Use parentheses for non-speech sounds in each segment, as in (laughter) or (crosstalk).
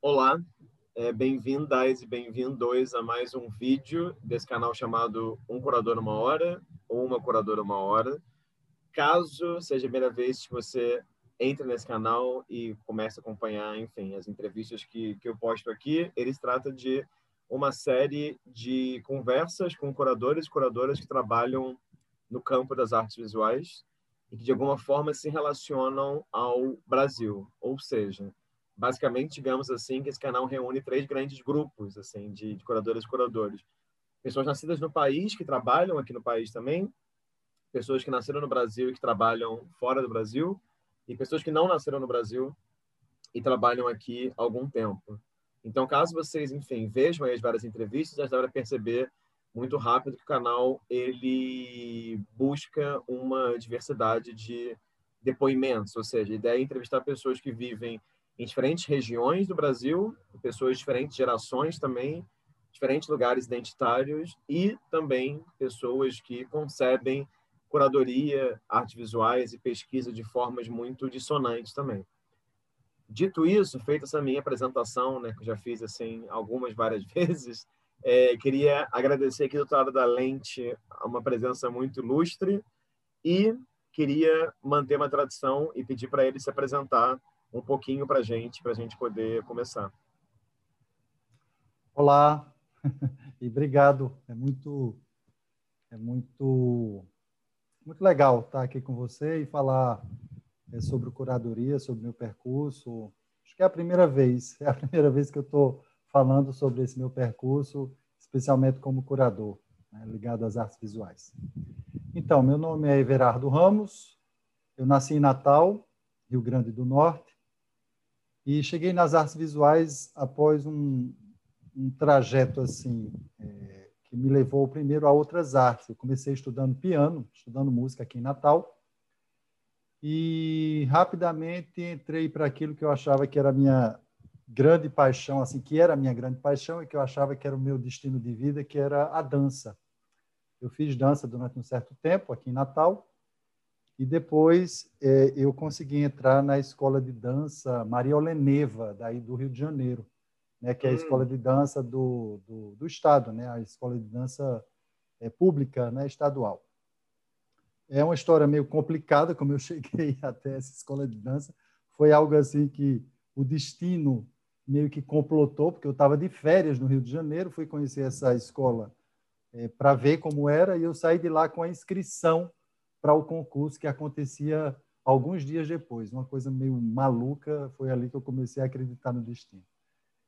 Olá, é, bem-vindas e bem-vindos a mais um vídeo desse canal chamado Um Curador Uma Hora ou Uma Curadora Uma Hora. Caso seja a primeira vez que você entre nesse canal e comece a acompanhar, enfim, as entrevistas que, que eu posto aqui, ele se trata de uma série de conversas com curadores e curadoras que trabalham no campo das artes visuais e que, de alguma forma, se relacionam ao Brasil. Ou seja, basicamente, digamos assim, que esse canal reúne três grandes grupos assim de, de curadoras e curadores. Pessoas nascidas no país, que trabalham aqui no país também, pessoas que nasceram no Brasil e que trabalham fora do Brasil, e pessoas que não nasceram no Brasil e trabalham aqui há algum tempo. Então, caso vocês, enfim, vejam as várias entrevistas, já dá para perceber muito rápido que o canal ele busca uma diversidade de depoimentos, ou seja, a ideia é entrevistar pessoas que vivem em diferentes regiões do Brasil, pessoas de diferentes gerações também, diferentes lugares identitários e também pessoas que concebem curadoria, artes visuais e pesquisa de formas muito dissonantes também. Dito isso, feita essa minha apresentação, né, que eu já fiz assim algumas várias (laughs) vezes, é, queria agradecer aqui do outro lado da lente uma presença muito ilustre e queria manter uma tradição e pedir para ele se apresentar um pouquinho para a gente, para a gente poder começar. Olá (laughs) e obrigado. É muito, é muito, muito legal estar aqui com você e falar é, sobre curadoria, sobre meu percurso. Acho que é a primeira vez, (laughs) é a primeira vez que eu estou falando sobre esse meu percurso, especialmente como curador, né, ligado às artes visuais. Então, meu nome é Everardo Ramos, eu nasci em Natal, Rio Grande do Norte, e cheguei nas artes visuais após um, um trajeto assim é, que me levou primeiro a outras artes. Eu comecei estudando piano, estudando música aqui em Natal, e rapidamente entrei para aquilo que eu achava que era a minha grande paixão, assim, que era a minha grande paixão e que eu achava que era o meu destino de vida, que era a dança. Eu fiz dança durante um certo tempo aqui em Natal e depois é, eu consegui entrar na escola de dança Maria Oleneva, daí do Rio de Janeiro, né, que é a hum. escola de dança do, do, do Estado, né, a escola de dança é, pública né, estadual. É uma história meio complicada, como eu (laughs) cheguei até essa escola de dança. Foi algo assim que o destino meio que complotou, porque eu estava de férias no Rio de Janeiro, fui conhecer essa escola é, para ver como era, e eu saí de lá com a inscrição para o concurso que acontecia alguns dias depois. Uma coisa meio maluca, foi ali que eu comecei a acreditar no destino.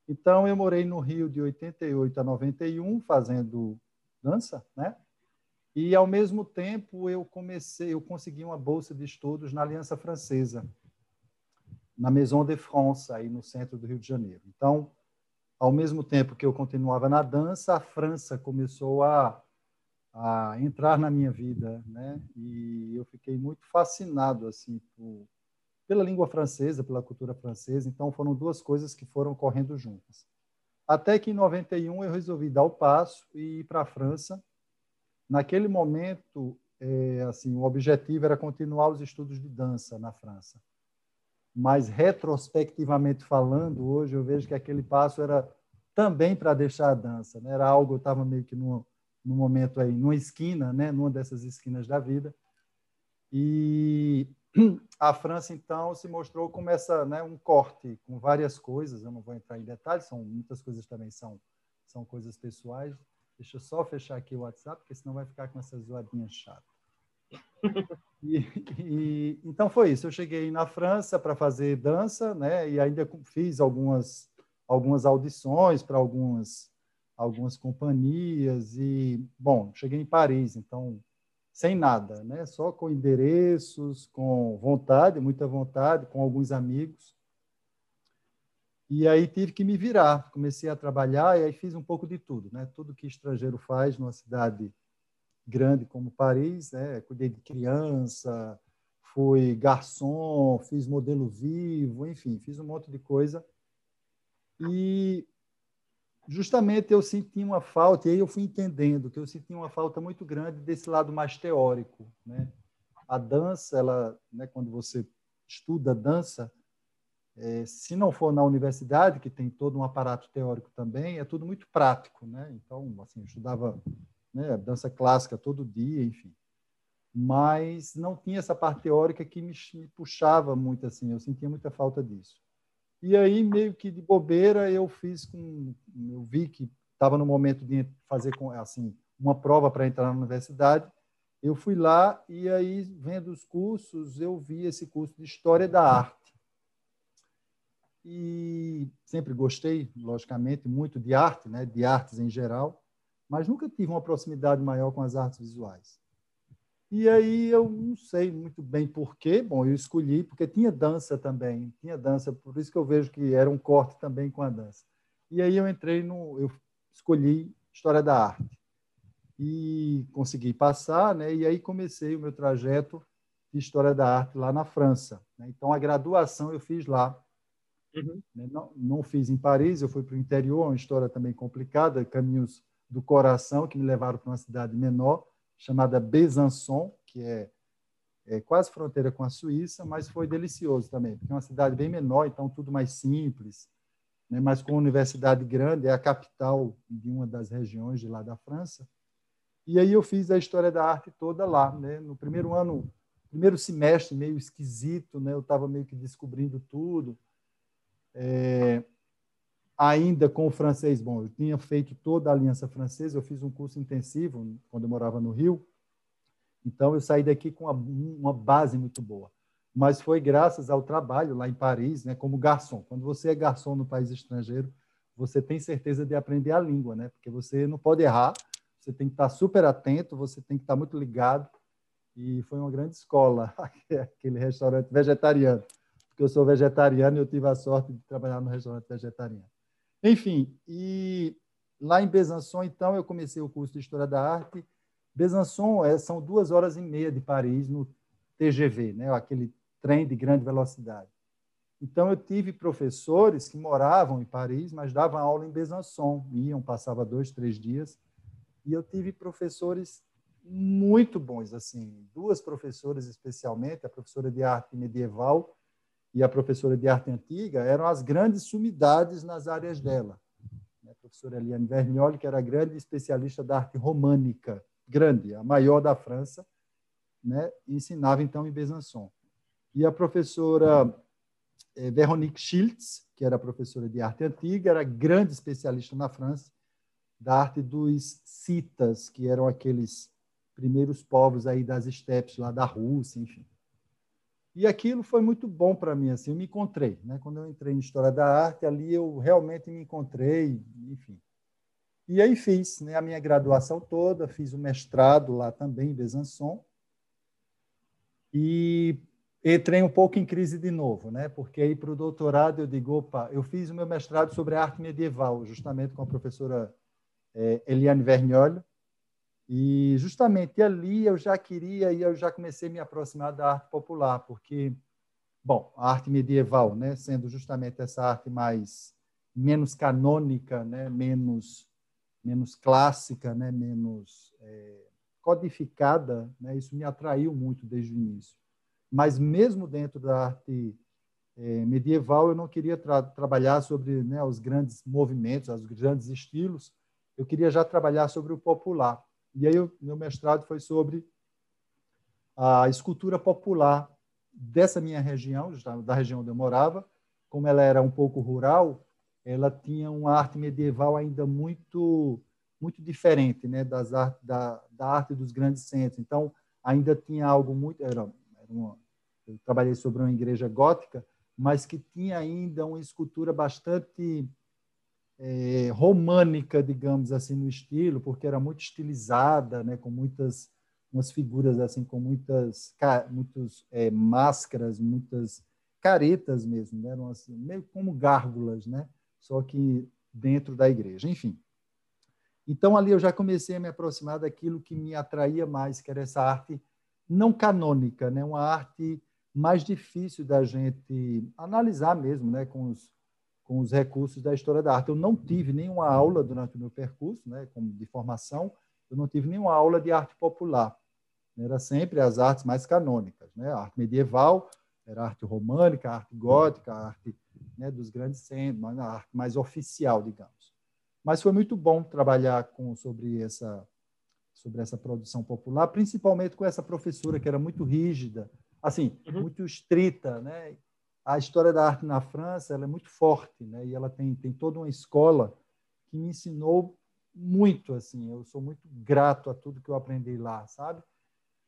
Então, eu morei no Rio de 88 a 91, fazendo dança, né? E ao mesmo tempo eu comecei, eu consegui uma bolsa de estudos na Aliança Francesa, na Maison de France, aí no centro do Rio de Janeiro. Então, ao mesmo tempo que eu continuava na dança, a França começou a, a entrar na minha vida, né? E eu fiquei muito fascinado assim por, pela língua francesa, pela cultura francesa. Então, foram duas coisas que foram correndo juntas. Até que em 91 eu resolvi dar o passo e ir para a França Naquele momento, é, assim, o objetivo era continuar os estudos de dança na França. Mas, retrospectivamente falando, hoje eu vejo que aquele passo era também para deixar a dança. Né? Era algo, eu estava meio que num, num momento aí, numa esquina, né? numa dessas esquinas da vida. E (clears throat) a França, então, se mostrou como essa, né, um corte com várias coisas. Eu não vou entrar em detalhes, são muitas coisas também são, são coisas pessoais Deixa eu só fechar aqui o WhatsApp, porque senão vai ficar com essa zoadinha chata. (laughs) E, e, então foi isso. Eu cheguei na França para fazer dança, né? E ainda fiz algumas algumas audições para algumas algumas companhias e bom, cheguei em Paris, então sem nada, né? Só com endereços, com vontade, muita vontade, com alguns amigos. E aí tive que me virar, comecei a trabalhar e aí fiz um pouco de tudo, né? Tudo que estrangeiro faz numa cidade grande como Paris, né? Cuidei de criança, fui garçom, fiz modelo vivo, enfim, fiz um monte de coisa. E justamente eu senti uma falta, e aí eu fui entendendo que eu senti uma falta muito grande desse lado mais teórico, né? A dança, ela, né, quando você estuda dança, é, se não for na universidade, que tem todo um aparato teórico também, é tudo muito prático, né? Então, assim, eu estudava né, dança clássica todo dia, enfim. Mas não tinha essa parte teórica que me, me puxava muito, assim, eu sentia muita falta disso. E aí, meio que de bobeira, eu fiz com. Eu vi que estava no momento de fazer assim, uma prova para entrar na universidade. Eu fui lá e aí, vendo os cursos, eu vi esse curso de História da Arte e sempre gostei, logicamente, muito de arte, né, de artes em geral, mas nunca tive uma proximidade maior com as artes visuais. E aí eu não sei muito bem porquê, bom, eu escolhi porque tinha dança também, tinha dança, por isso que eu vejo que era um corte também com a dança. E aí eu entrei no, eu escolhi História da Arte e consegui passar, né? E aí comecei o meu trajeto de História da Arte lá na França. Né? Então a graduação eu fiz lá Uhum. Né, não, não fiz em Paris, eu fui para o interior, uma história também complicada, caminhos do coração que me levaram para uma cidade menor, chamada Besançon, que é, é, quase fronteira com a Suíça, mas foi delicioso também, porque é uma cidade bem menor, então tudo mais simples, né, mas com uma universidade grande, é a capital de uma das regiões de lá da França. E aí eu fiz a história da arte toda lá. Né? No primeiro ano, primeiro semestre, meio esquisito, né? eu estava meio que descobrindo tudo, é, ainda com o francês, bom, eu tinha feito toda a aliança francesa, eu fiz um curso intensivo quando eu morava no Rio, então eu saí daqui com uma, uma base muito boa. Mas foi graças ao trabalho lá em Paris, né, como garçom. Quando você é garçom no país estrangeiro, você tem certeza de aprender a língua, né? Porque você não pode errar, você tem que estar super atento, você tem que estar muito ligado. E foi uma grande escola, (laughs) aquele restaurante vegetariano porque eu sou vegetariano e eu tive a sorte de trabalhar no restaurante vegetariano. Enfim, e lá em Besançon, então, eu comecei o curso de História da Arte. Besançon é, são duas horas e meia de Paris no TGV, né? aquele trem de grande velocidade. Então, eu tive professores que moravam em Paris, mas davam aula em Besançon, iam, passava dois, três dias, e eu tive professores muito bons, assim, duas professoras especialmente, a professora de arte medieval e a professora de arte antiga eram as grandes sumidades nas áreas dela. A professora Eliane Vernioli, que era grande especialista da arte românica, grande, a maior da França, né? ensinava então em Besançon. E a professora eh, Veronique Schiltz, que era professora de arte antiga, era grande especialista na França da arte dos citas, que eram aqueles primeiros povos aí das estepes lá da Rússia, enfim. E aquilo foi muito bom para mim, assim, eu me encontrei, né? Quando eu entrei em História da Arte, ali eu realmente me encontrei, enfim. E aí fiz né, a minha graduação toda, fiz o mestrado lá também em Besançon, e entrei um pouco em crise de novo, né? Porque aí para o doutorado eu digo, opa, eu fiz o meu mestrado sobre arte medieval, justamente com a professora é, Eliane Vergnol, e justamente ali eu já queria e eu já comecei a me aproximar da arte popular, porque, bom, a arte medieval, né, sendo justamente essa arte mais menos canônica, né, menos menos clássica, né, menos é, codificada, né, isso me atraiu muito desde o início. Mas mesmo dentro da arte é, medieval, eu não queria tra trabalhar sobre né, os grandes movimentos, os grandes estilos. Eu queria já trabalhar sobre o popular. E aí, o meu mestrado foi sobre a escultura popular dessa minha região, da região onde eu morava. Como ela era um pouco rural, ela tinha uma arte medieval ainda muito muito diferente né, das art, da, da arte dos grandes centros. Então, ainda tinha algo muito. Era, era uma, eu trabalhei sobre uma igreja gótica, mas que tinha ainda uma escultura bastante é, românica, digamos assim, no estilo, porque era muito estilizada, né, com muitas umas figuras assim, com muitas muitos é, máscaras, muitas caretas mesmo, né, eram assim, meio como gárgulas, né, só que dentro da igreja, enfim. Então ali eu já comecei a me aproximar daquilo que me atraía mais, que era essa arte não canônica, né, uma arte mais difícil da gente analisar mesmo, né, com os com os recursos da história da arte. Eu não tive nenhuma aula durante o meu percurso, né, como de formação, eu não tive nenhuma aula de arte popular. Era sempre as artes mais canônicas, né? A arte medieval, era a arte românica, a arte gótica, a arte né, dos grandes centros, na arte mais oficial, digamos. Mas foi muito bom trabalhar com, sobre, essa, sobre essa produção popular, principalmente com essa professora que era muito rígida, assim, uhum. muito estrita, né? A história da arte na França ela é muito forte, né? E ela tem, tem toda uma escola que me ensinou muito, assim. Eu sou muito grato a tudo que eu aprendi lá, sabe?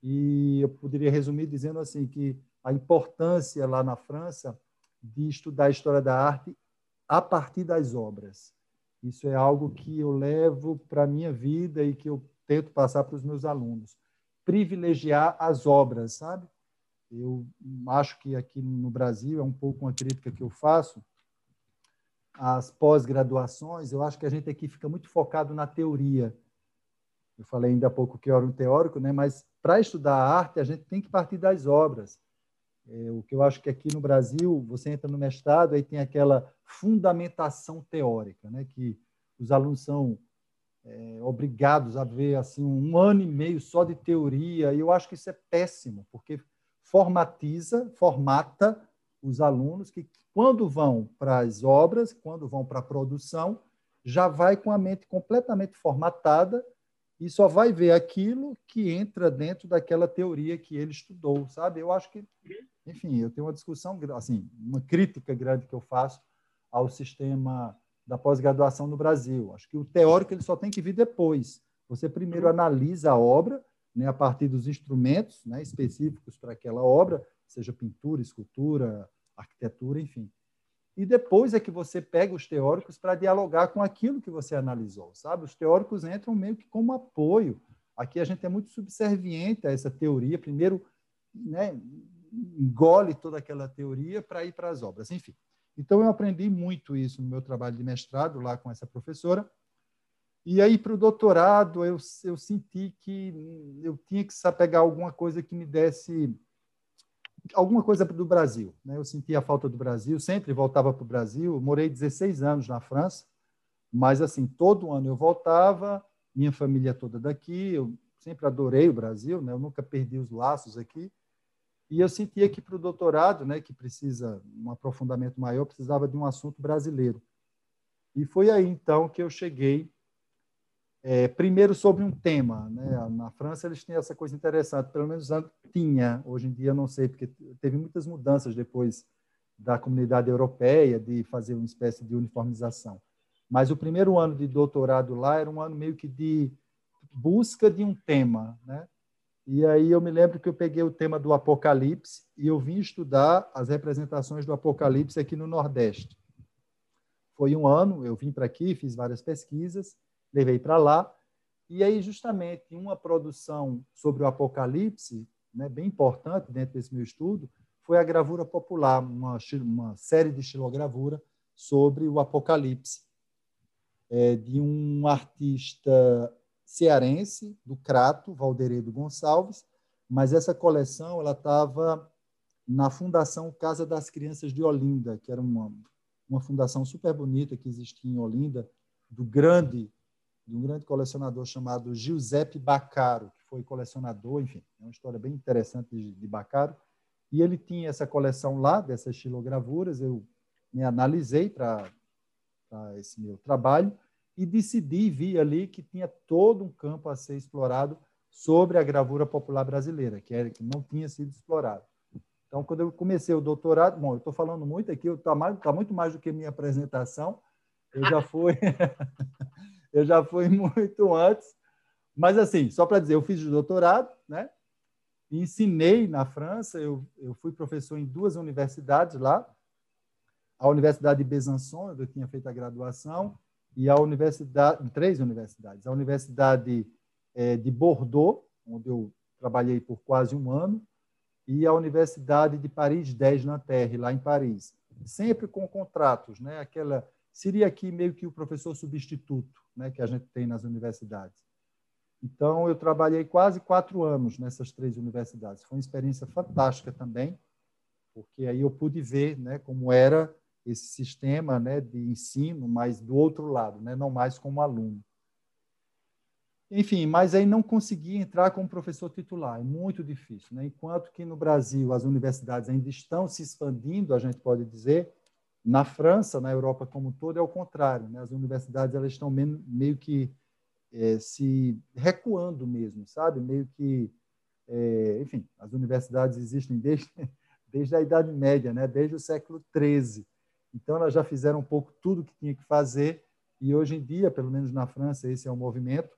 E eu poderia resumir dizendo assim que a importância lá na França de estudar a história da arte a partir das obras. Isso é algo que eu levo para a minha vida e que eu tento passar para os meus alunos. Privilegiar as obras, sabe? Eu acho que aqui no Brasil é um pouco uma crítica que eu faço. As pós-graduações, eu acho que a gente aqui fica muito focado na teoria. Eu falei ainda há pouco que eu era um teórico, né? mas para estudar a arte, a gente tem que partir das obras. É, o que eu acho que aqui no Brasil, você entra no mestrado, aí tem aquela fundamentação teórica, né? que os alunos são é, obrigados a ver assim um ano e meio só de teoria, e eu acho que isso é péssimo, porque formatiza, formata os alunos que, quando vão para as obras, quando vão para a produção, já vai com a mente completamente formatada e só vai ver aquilo que entra dentro daquela teoria que ele estudou, sabe? Eu acho que enfim, eu tenho uma discussão, assim, uma crítica grande que eu faço ao sistema da pós-graduação no Brasil. Acho que o teórico ele só tem que vir depois. Você primeiro analisa a obra, né, a partir dos instrumentos né, específicos para aquela obra, seja pintura, escultura, arquitetura, enfim. E depois é que você pega os teóricos para dialogar com aquilo que você analisou, sabe? Os teóricos entram meio que como apoio. Aqui a gente é muito subserviente a essa teoria. Primeiro, né, engole toda aquela teoria para ir para as obras. Enfim, então eu aprendi muito isso no meu trabalho de mestrado lá com essa professora. E aí para o doutorado eu, eu senti que eu tinha que pegar alguma coisa que me desse alguma coisa do Brasil. Né? Eu sentia a falta do Brasil, sempre voltava para o Brasil. Morei 16 anos na França, mas assim todo ano eu voltava, minha família toda daqui. Eu sempre adorei o Brasil, né? Eu nunca perdi os laços aqui. E eu sentia que para o doutorado, né, que precisa um aprofundamento maior, precisava de um assunto brasileiro. E foi aí então que eu cheguei é, primeiro sobre um tema, né? Na França eles têm essa coisa interessante, pelo menos tinha. Hoje em dia não sei porque teve muitas mudanças depois da comunidade europeia de fazer uma espécie de uniformização. Mas o primeiro ano de doutorado lá era um ano meio que de busca de um tema, né? E aí eu me lembro que eu peguei o tema do Apocalipse e eu vim estudar as representações do Apocalipse aqui no Nordeste. Foi um ano, eu vim para aqui, fiz várias pesquisas, levei para lá, e aí justamente uma produção sobre o Apocalipse, né, bem importante dentro desse meu estudo, foi a gravura popular, uma, uma série de estilogravura sobre o Apocalipse, é, de um artista cearense, do Crato, Valderedo Gonçalves, mas essa coleção ela estava na Fundação Casa das Crianças de Olinda, que era uma, uma fundação super bonita que existia em Olinda, do grande de um grande colecionador chamado Giuseppe Baccaro, que foi colecionador, enfim, é uma história bem interessante de, de Baccaro. E ele tinha essa coleção lá, dessas estilogravuras, eu me analisei para esse meu trabalho, e decidi, vi ali que tinha todo um campo a ser explorado sobre a gravura popular brasileira, que, era, que não tinha sido explorado. Então, quando eu comecei o doutorado, bom, eu estou falando muito aqui, está tá muito mais do que minha apresentação, eu já fui, (laughs) eu já fui (laughs) muito antes, mas assim, só para dizer, eu fiz doutorado, né? Ensinei na França, eu, eu fui professor em duas universidades lá, a Universidade de Besançon, onde eu tinha feito a graduação, e a universidade, três universidades, a Universidade é, de Bordeaux, onde eu trabalhei por quase um ano, e a Universidade de Paris 10 Nanterre, lá em Paris, sempre com contratos, né? Aquela seria aqui meio que o professor substituto, né? Que a gente tem nas universidades. Então eu trabalhei quase quatro anos nessas três universidades. Foi uma experiência fantástica também, porque aí eu pude ver, né? Como era esse sistema né, de ensino, mas do outro lado, né, não mais como aluno. Enfim, mas aí não consegui entrar como professor titular, é muito difícil. Né? Enquanto que no Brasil as universidades ainda estão se expandindo, a gente pode dizer, Na França, na Europa como um todo, é o contrário. Né? As universidades elas estão meio que é, se recuando mesmo, sabe? Meio que, é, enfim, as universidades existem desde, (laughs) desde a Idade Média, né? desde o século XIII. Então, elas já fizeram um pouco tudo que tinha que fazer e hoje em dia, pelo menos na França, esse é o movimento,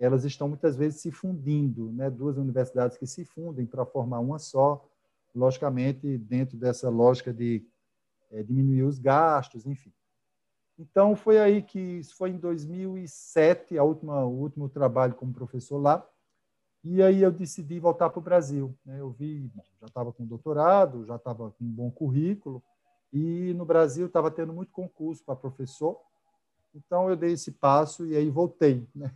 elas estão muitas vezes se fundindo, né? duas universidades que se fundem para formar uma só, logicamente dentro dessa lógica de é, diminuir os gastos, enfim. Então, foi aí que, isso foi em 2007, a última, o último trabalho como professor lá, e aí eu decidi voltar para o Brasil. Né? Eu vi, já estava com doutorado, já estava com um bom currículo, e no Brasil estava tendo muito concurso para professor, então eu dei esse passo e aí voltei. (laughs) Né?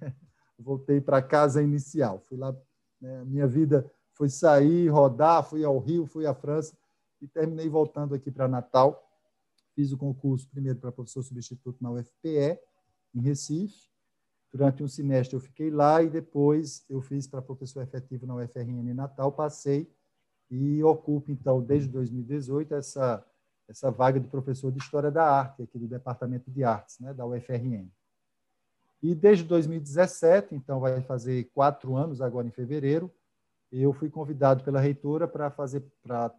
Voltei para a casa inicial. Fui lá, né? minha vida foi sair, rodar, fui ao Rio, fui à França e terminei voltando aqui para Natal Fiz o concurso primeiro para professor substituto na UFPE, em Recife. Durante um semestre eu fiquei lá e depois eu fiz para professor efetivo na UFRN em Natal, passei e ocupo, então, desde 2018, essa, essa vaga de professor de História da Arte, aqui do Departamento de Artes, né, da UFRN. E desde 2017, então vai fazer quatro anos agora em fevereiro, eu fui convidado pela reitora para fazer, para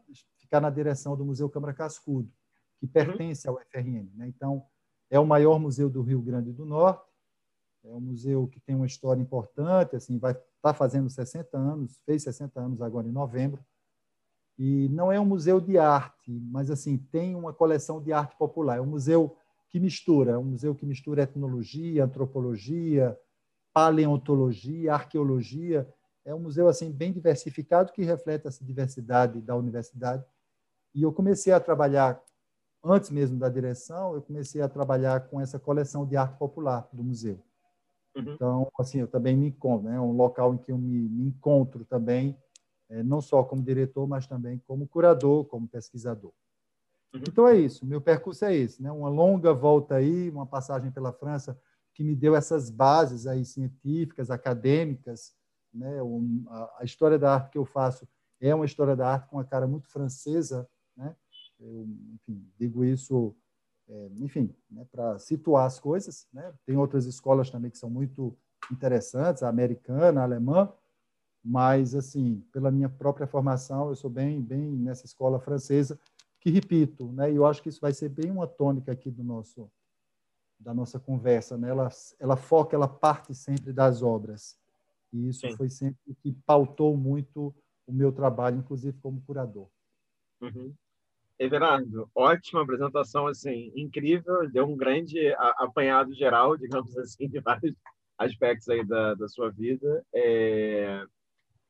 ficar na direção do Museu Câmara Cascudo que uhum. pertence ao FRN. Né? Então, é o maior museu do Rio Grande do Norte, é um museu que tem uma história importante, assim, vai estar tá fazendo 60 anos, fez 60 anos agora em novembro, e não é um museu de arte, mas assim tem uma coleção de arte popular. É um museu que mistura, é um museu que mistura etnologia, antropologia, paleontologia, arqueologia. É um museu assim bem diversificado que reflete essa diversidade da universidade. E eu comecei a trabalhar antes mesmo da direção, eu comecei a trabalhar com essa coleção de arte popular do museu. Uhum. Então, assim, eu também me encontro, né? É um local em que eu me, me encontro também, é, não só como diretor, mas também como curador, como pesquisador. Uhum. Então é isso, meu percurso é esse, né? Uma longa volta aí, uma passagem pela França que me deu essas bases aí científicas, acadêmicas, né? Um, a, a história da arte que eu faço é uma história da arte com uma cara muito francesa? Eu, enfim, digo isso, é, enfim, né, para situar as coisas. Né? Tem outras escolas também que são muito interessantes, a americana, a alemã, mas, assim, pela minha própria formação, eu sou bem, bem nessa escola francesa, que repito, né? E eu acho que isso vai ser bem uma tônica aqui do nosso da nossa conversa, né? Ela, ela foca, ela parte sempre das obras. E isso Sim. foi sempre o que pautou muito o meu trabalho, inclusive como curador. Uhum. Everardo, ótima apresentação, assim, incrível, deu um grande apanhado geral, (laughs) digamos assim, de vários aspectos aí da, da sua vida. É...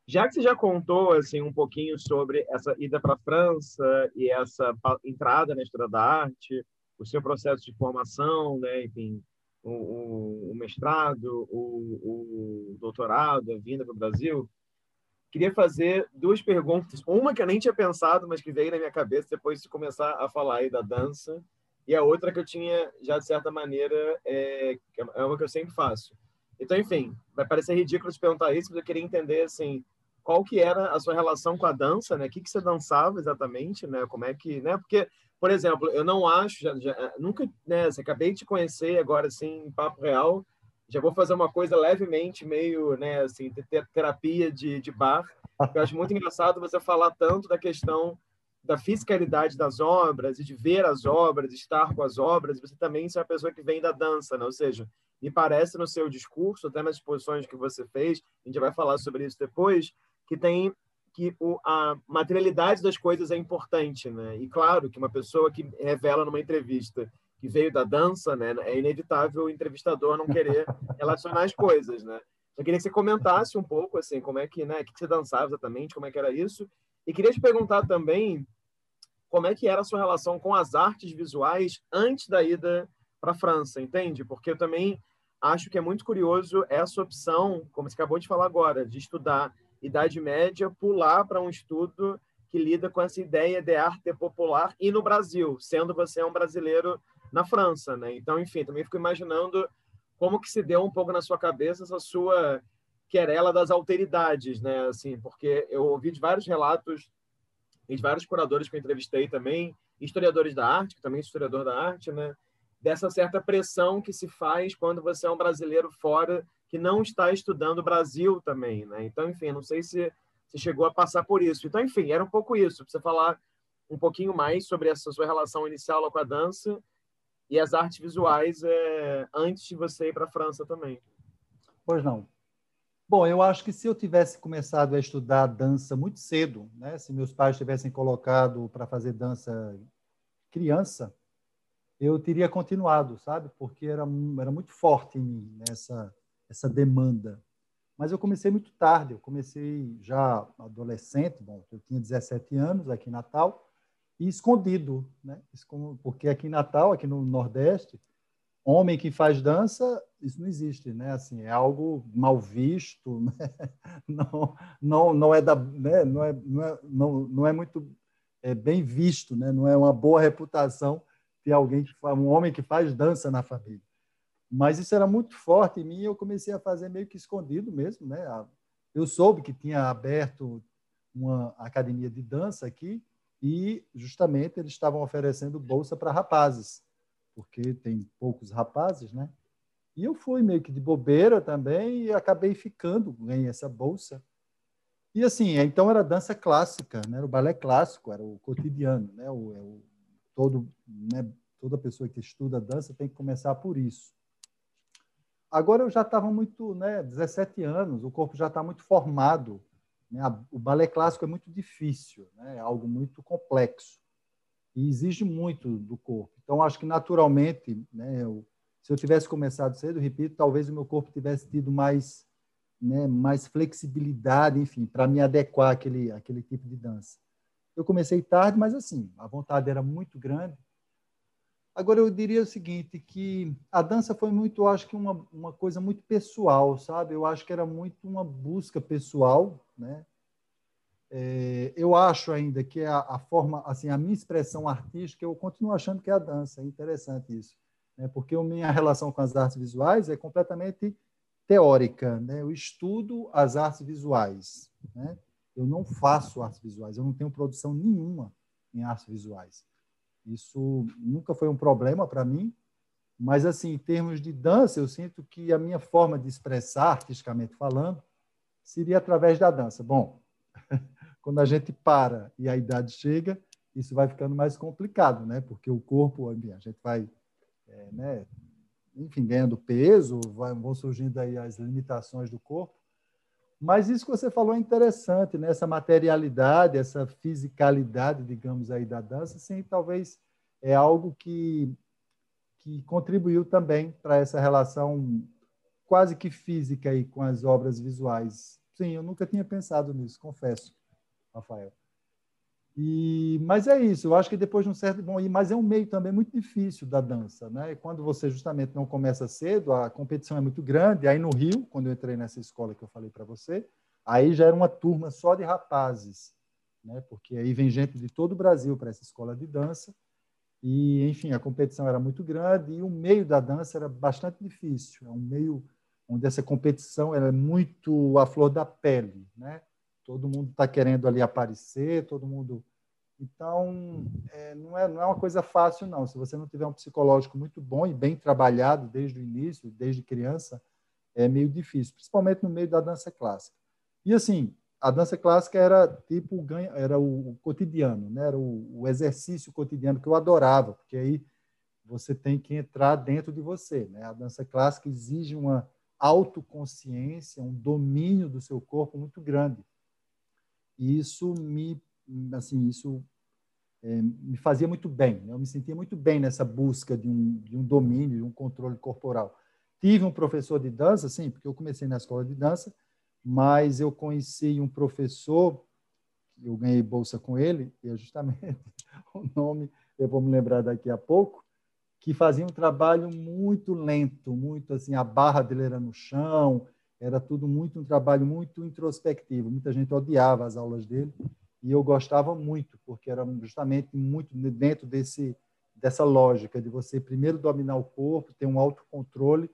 Já que você já contou, assim, um pouquinho sobre essa ida para a França e essa entrada na história da arte, o seu processo de formação, né, enfim, o, o mestrado, o, o doutorado, a vinda para o Brasil, queria fazer duas perguntas. Uma que eu nem tinha pensado, mas que veio na minha cabeça depois de começar a falar aí da dança. E a outra que eu tinha, já de certa maneira, é, é uma que eu sempre faço. Então, enfim, vai parecer ridículo te perguntar isso, mas eu queria entender, assim, qual que era a sua relação com a dança, né? O que, que você dançava exatamente, né? Como é que, né? Porque, por exemplo, eu não acho, já, já, nunca, né? Você acabei de te conhecer agora, assim, em papo real, já vou fazer uma coisa levemente meio, né, assim, terapia de, de bar. Eu acho muito engraçado você falar tanto da questão da fiscalidade das obras e de ver as obras, estar com as obras. Você também é uma pessoa que vem da dança, né? Ou seja, me parece no seu discurso, até nas exposições que você fez, a gente vai falar sobre isso depois, que tem que o, a materialidade das coisas é importante, né? E claro que uma pessoa que revela numa entrevista que veio da dança, né? É inevitável o entrevistador não querer (laughs) relacionar as coisas, né? Eu queria que você comentasse um pouco, assim, como é que, né? O que você dançava exatamente, como é que era isso. E queria te perguntar também como é que era a sua relação com as artes visuais antes da ida para a França, entende? Porque eu também acho que é muito curioso essa opção, como você acabou de falar agora, de estudar Idade Média, pular para um estudo que lida com essa ideia de arte popular e no Brasil, sendo você um brasileiro na França, né? Então, enfim, também fico imaginando como que se deu um pouco na sua cabeça essa sua querela das alteridades, né? Assim, porque eu ouvi de vários relatos e de vários curadores que eu entrevistei também, historiadores da arte, que também historiador da arte, né? dessa certa pressão que se faz quando você é um brasileiro fora que não está estudando o Brasil também, né? Então, enfim, não sei se você chegou a passar por isso. Então, enfim, era um pouco isso. Você falar um pouquinho mais sobre essa sua relação inicial com a dança e as artes visuais é, antes de você ir para a França também. Pois não. Bom, eu acho que se eu tivesse começado a estudar dança muito cedo, né, se meus pais tivessem colocado para fazer dança criança, eu teria continuado, sabe? Porque era, era muito forte em mim né, essa demanda. Mas eu comecei muito tarde, eu comecei já adolescente, bom, eu tinha 17 anos aqui em Natal, e escondido, né? Porque aqui em Natal, aqui no Nordeste, homem que faz dança, isso não existe, né? Assim, é algo mal visto, (laughs) né? não, não, não é da, né? não é, não é, não, não é muito é, bem visto, né? Não é uma boa reputação ter alguém que um homem que faz dança na família. Mas isso era muito forte em mim, eu comecei a fazer meio que escondido mesmo, né? Eu soube que tinha aberto uma academia de dança aqui e justamente eles estavam oferecendo bolsa para rapazes porque tem poucos rapazes, né? E eu fui meio que de bobeira também e acabei ficando, ganhei essa bolsa. E assim, então era dança clássica, né? Era o balé clássico, era o cotidiano, né? O, é o todo, né? Toda pessoa que estuda dança tem que começar por isso. Agora eu já estava muito, né? 17 anos, o corpo já está muito formado. Né? O balé clássico é muito difícil, né? É algo muito complexo e exige muito do corpo. Então, acho que naturalmente, né, eu, se eu tivesse começado cedo, repito, talvez o meu corpo tivesse tido mais, né, mais flexibilidade, enfim, para me adequar àquele, àquele tipo de dança. Eu comecei tarde, mas assim, a vontade era muito grande. Agora, eu diria o seguinte, que a dança foi muito, acho que uma, uma coisa muito pessoal, sabe? Eu acho que era muito uma busca pessoal, né? É, eu acho ainda que a, a, forma, assim, a minha expressão artística, eu continuo achando que é a dança. É interessante isso, né? porque a minha relação com as artes visuais é completamente teórica. Né? Eu estudo as artes visuais. Né? Eu não faço artes visuais. Eu não tenho produção nenhuma em artes visuais. Isso nunca foi um problema para mim. Mas, assim, em termos de dança, eu sinto que a minha forma de expressar, artisticamente falando, seria através da dança. Bom, (laughs) quando a gente para e a idade chega, isso vai ficando mais complicado, né? Porque o corpo, a gente vai, é, né? enfim, ganhando peso, vai, vão surgindo aí as limitações do corpo. Mas isso que você falou é interessante, né? Essa materialidade, essa fisicalidade, digamos aí, da dança, sim, talvez é algo que, que contribuiu também para essa relação quase que física aí com as obras visuais. Sim, eu nunca tinha pensado nisso, confesso. Rafael. E, mas é isso, eu acho que depois de um certo. Bom, mas é um meio também muito difícil da dança, né? E quando você justamente não começa cedo, a competição é muito grande. Aí no Rio, quando eu entrei nessa escola que eu falei para você, aí já era uma turma só de rapazes, né? Porque aí vem gente de todo o Brasil para essa escola de dança. E, enfim, a competição era muito grande e o meio da dança era bastante difícil. É um meio onde essa competição era muito à flor da pele, né? todo mundo está querendo ali aparecer, todo mundo. Então, é, não, é, não é uma coisa fácil, não. Se você não tiver um psicológico muito bom e bem trabalhado desde o início, desde criança, é meio difícil, principalmente no meio da dança clássica. E assim, a dança clássica era tipo era o, cotidiano, né? Era o, o exercício cotidiano que eu adorava, porque aí você tem que entrar dentro de você, né? A dança clássica exige uma autoconsciência, um domínio do seu corpo muito grande. E isso me, assim, isso é, me fazia muito bem. Né? Eu me sentia muito bem nessa busca de um, de um domínio, de um controle corporal. Tive um professor de dança, sim, porque eu comecei na escola de dança, mas eu conheci um professor, eu ganhei bolsa com ele, e é justamente (laughs) o nome, eu vou me lembrar daqui a pouco, que fazia um trabalho muito lento, muito assim, a barra dele era no chão, era tudo muito um trabalho muito introspectivo. Muita gente odiava as aulas dele e eu gostava muito, porque era justamente muito dentro desse dessa lógica de você primeiro dominar o corpo, ter um autocontrole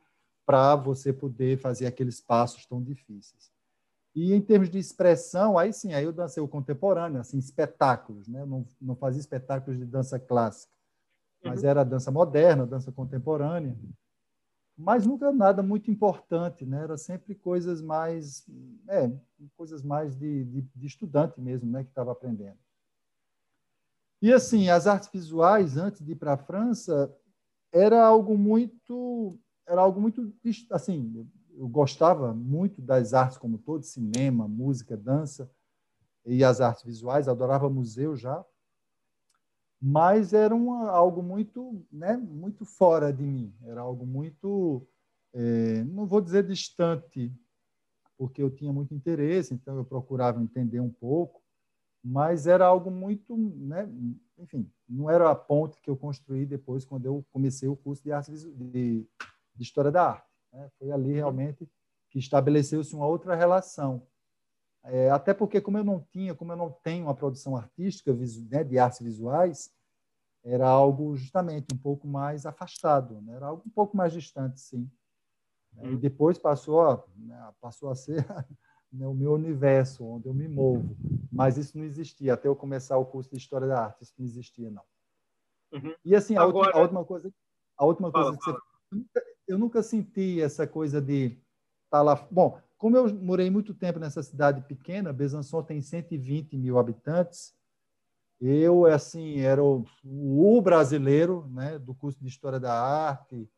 para você poder fazer aqueles passos tão difíceis. E em termos de expressão, aí sim, aí eu dancei o contemporâneo, assim, espetáculos, né? não, não fazia espetáculos de dança clássica, mas uhum. era dança moderna, dança contemporânea. Mas nunca nada muito importante, né? Era sempre coisas mais, é, coisas mais de, de, de estudante mesmo, né? Que estava aprendendo. E assim, as artes visuais antes de ir para a França era algo muito, era algo muito, assim, eu gostava muito das artes como todo, cinema, música, dança e as artes visuais, adorava museu já, mas era algo muito, né, muito fora de mim, era algo muito, é, não vou dizer distante, porque eu tinha muito interesse, então eu procurava entender um pouco, mas era algo muito, né, enfim, não era a ponte que eu construí depois quando eu comecei o curso de de, de história da arte. Né? Foi ali realmente que estabeleceu-se uma outra relação. É, até porque, como eu não tinha, como eu não tenho uma produção artística né, de artes visuais, era algo justamente um pouco mais afastado, né? era algo um pouco mais distante, sim. E uhum. depois passou a, né, passou a ser (laughs) né, o meu universo, onde eu me movo. Mas isso não existia até eu começar o curso de História da Arte, isso não existia, não. Uhum. E assim, a, Agora... última, a última coisa, a última coisa fala, que fala. você eu nunca senti essa coisa de estar tá lá. Bom, como eu morei muito tempo nessa cidade pequena, Besançon tem 120 mil habitantes, eu, assim, era o, o brasileiro né, do curso de História da Arte,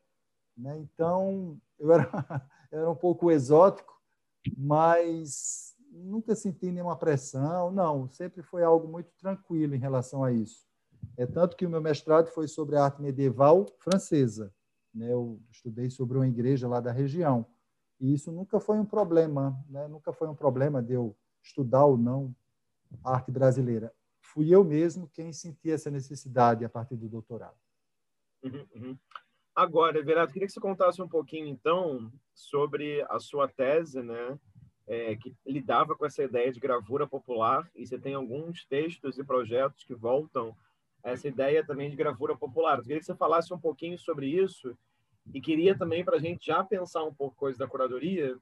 né? então eu era, (laughs) era um pouco exótico, mas nunca senti nenhuma pressão, não, sempre foi algo muito tranquilo em relação a isso. É tanto que o meu mestrado foi sobre a arte medieval francesa. Né? Eu estudei sobre uma igreja lá da região. E isso nunca foi um problema, né? nunca foi um problema de eu estudar ou não arte brasileira. Fui eu mesmo quem sentia essa necessidade a partir do doutorado. Uhum, uhum. Agora, Everardo, queria que você contasse um pouquinho, então, sobre a sua tese, né, é, que lidava com essa ideia de gravura popular, e você tem alguns textos e projetos que voltam essa ideia também de gravura popular. Eu queria que você falasse um pouquinho sobre isso e queria também, para a gente já pensar um pouco coisa da curadoria,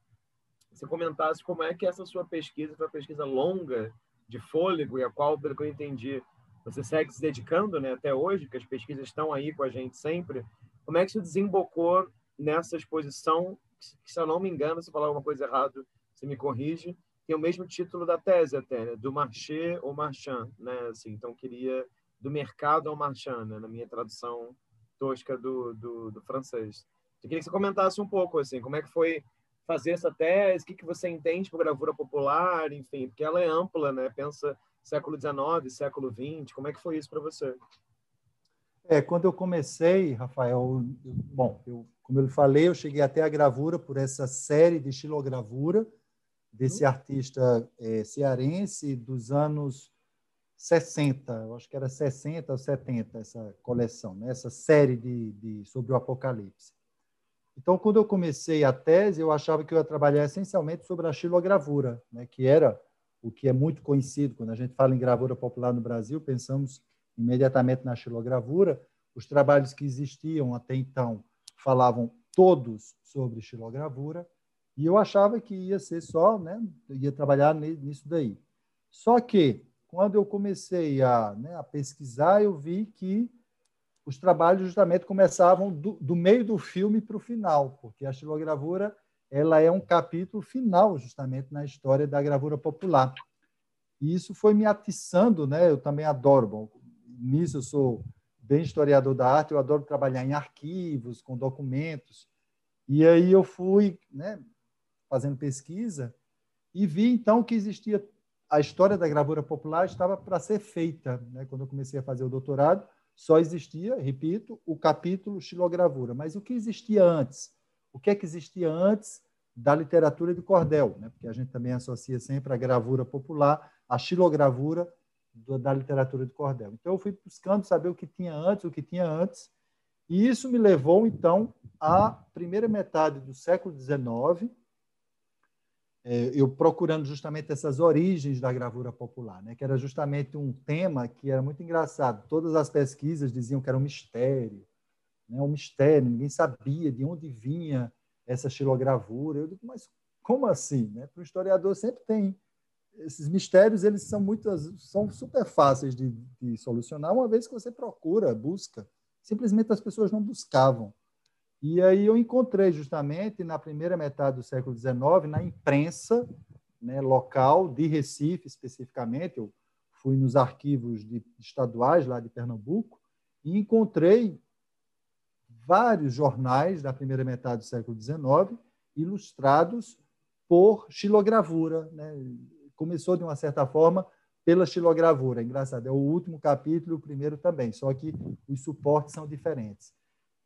você comentasse como é que essa sua pesquisa foi uma pesquisa longa, de fôlego, e a qual, pelo que eu entendi, você segue se dedicando né, até hoje, porque as pesquisas estão aí com a gente sempre. Como é que isso desembocou nessa exposição, que, se eu não me engano, se falar alguma coisa errada, você me corrige, tem o mesmo título da tese até, né? do marché ou marchand, né? Assim, então, queria do mercado ao marchand, né? na minha tradução tosca do, do, do, francês. Eu queria que você comentasse um pouco, assim, como é que foi fazer essa tese, o que, que você entende por gravura popular, enfim, porque ela é ampla, né? Pensa século XIX, século XX, como é que foi isso para você? É, quando eu comecei, Rafael, eu, bom, eu, como eu falei, eu cheguei até a gravura por essa série de estilogravura desse uhum. artista é, cearense dos anos 60, eu acho que era 60 ou 70 essa coleção, né? essa série de, de, sobre o Apocalipse. Então, quando eu comecei a tese, eu achava que eu ia trabalhar essencialmente sobre a xilogravura, né? que era o que é muito conhecido. Quando a gente fala em gravura popular no Brasil, pensamos imediatamente na xilogravura. Os trabalhos que existiam até então falavam todos sobre xilogravura, e eu achava que ia ser só, né? ia trabalhar nisso daí. Só que quando eu comecei a, né, a pesquisar, eu vi que os trabalhos justamente começavam do, do meio do filme para o final, porque a estilogravura ela é um capítulo final justamente na história da gravura popular. E isso foi me atiçando, né? Eu também adoro, bom, nisso eu sou bem historiador da arte, eu adoro trabalhar em arquivos, com documentos. E aí eu fui, né, fazendo pesquisa e vi então que existia a história da gravura popular estava para ser feita. Né? Quando eu comecei a fazer o doutorado, só existia, repito, o capítulo xilogravura. Mas o que existia antes? O que é que existia antes da literatura de cordel? Né? Porque a gente também associa sempre a gravura popular, a xilogravura da literatura de cordel. Então, eu fui buscando saber o que tinha antes, o que tinha antes, e isso me levou, então, à primeira metade do século XIX, eu procurando justamente essas origens da gravura popular, né? que era justamente um tema que era muito engraçado. Todas as pesquisas diziam que era um mistério, né? um mistério, ninguém sabia de onde vinha essa xilogravura. Eu digo, mas como assim? Né? Para o historiador sempre tem esses mistérios, eles são muitas, são super fáceis de, de solucionar uma vez que você procura, busca. Simplesmente as pessoas não buscavam. E aí eu encontrei justamente na primeira metade do século XIX, na imprensa né, local de Recife especificamente, eu fui nos arquivos de, estaduais lá de Pernambuco e encontrei vários jornais da primeira metade do século XIX ilustrados por xilogravura. Né? Começou, de uma certa forma, pela xilogravura. Engraçado, é o último capítulo o primeiro também, só que os suportes são diferentes.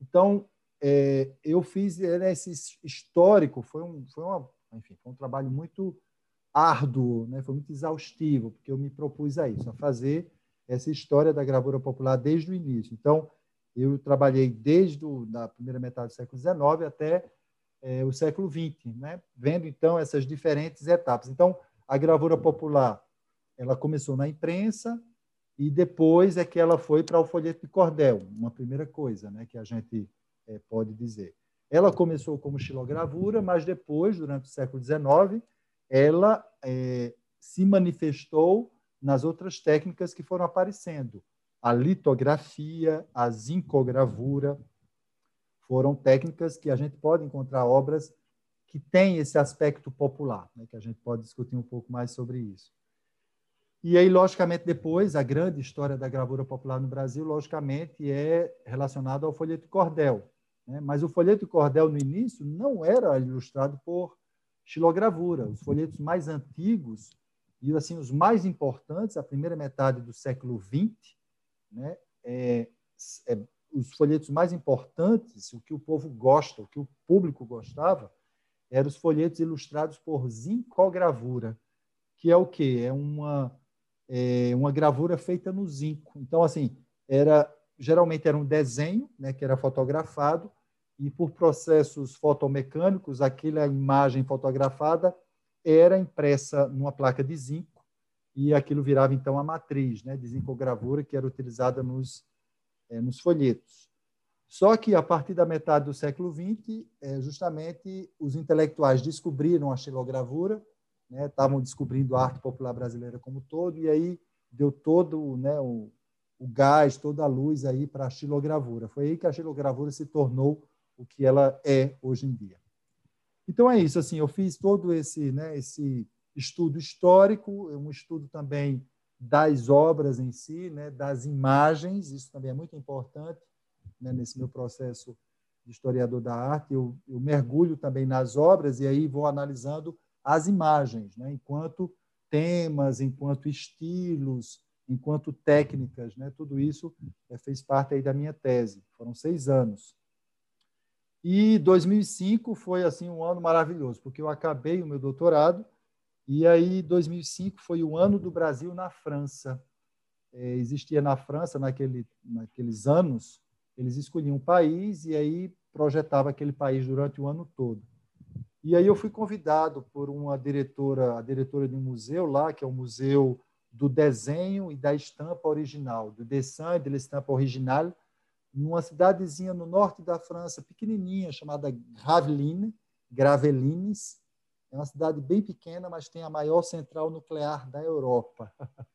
Então, é, eu fiz esse histórico, foi um, foi, uma, enfim, foi um trabalho muito árduo, né? foi muito exaustivo, porque eu me propus a isso, a fazer essa história da gravura popular desde o início. Então, eu trabalhei desde a primeira metade do século XIX até é, o século XX, né? vendo então essas diferentes etapas. Então, a gravura popular ela começou na imprensa e depois é que ela foi para o folheto de cordel, uma primeira coisa né, que a gente é, pode dizer. Ela começou como xilogravura, mas depois, durante o século XIX, ela é, se manifestou nas outras técnicas que foram aparecendo. A litografia, a zincogravura, foram técnicas que a gente pode encontrar obras que têm esse aspecto popular, né, que a gente pode discutir um pouco mais sobre isso. E aí, logicamente, depois, a grande história da gravura popular no Brasil, logicamente, é relacionada ao folheto cordel. Né? Mas o folheto cordel, no início, não era ilustrado por xilogravura. Os folhetos mais antigos e assim os mais importantes, a primeira metade do século XX, né? é, é, os folhetos mais importantes, o que o povo gosta, o que o público gostava, eram os folhetos ilustrados por zincogravura, que é o quê? É uma é, uma gravura feita no zinco. Então, assim, era geralmente era um desenho, né, que era fotografado, e por processos fotomecânicos, aquela imagem fotografada era impressa numa placa de zinco, e aquilo virava, então, a matriz né, de zincogravura que era utilizada nos, é, nos folhetos. Só que, a partir da metade do século XX, é, justamente os intelectuais descobriram a xilogravura, né, estavam descobrindo a arte popular brasileira como todo, e aí deu todo né, o, o gás, toda a luz aí para a xilogravura. Foi aí que a xilogravura se tornou o que ela é hoje em dia. Então é isso, assim, eu fiz todo esse, né, esse estudo histórico, um estudo também das obras em si, né, das imagens, isso também é muito importante né, nesse meu processo de historiador da arte. Eu, eu mergulho também nas obras e aí vou analisando as imagens, né? enquanto temas, enquanto estilos, enquanto técnicas, né? tudo isso é, fez parte aí da minha tese. Foram seis anos. E 2005 foi assim um ano maravilhoso, porque eu acabei o meu doutorado e aí 2005 foi o ano do Brasil na França. É, existia na França naquele, naqueles anos eles escolhiam um país e aí projetava aquele país durante o ano todo. E aí eu fui convidado por uma diretora, a diretora de um museu lá, que é o Museu do Desenho e da Estampa Original, do Dessin e de l'Estampe Originale, numa cidadezinha no norte da França, pequenininha, chamada Gravelines, Gravelines. É uma cidade bem pequena, mas tem a maior central nuclear da Europa. (laughs)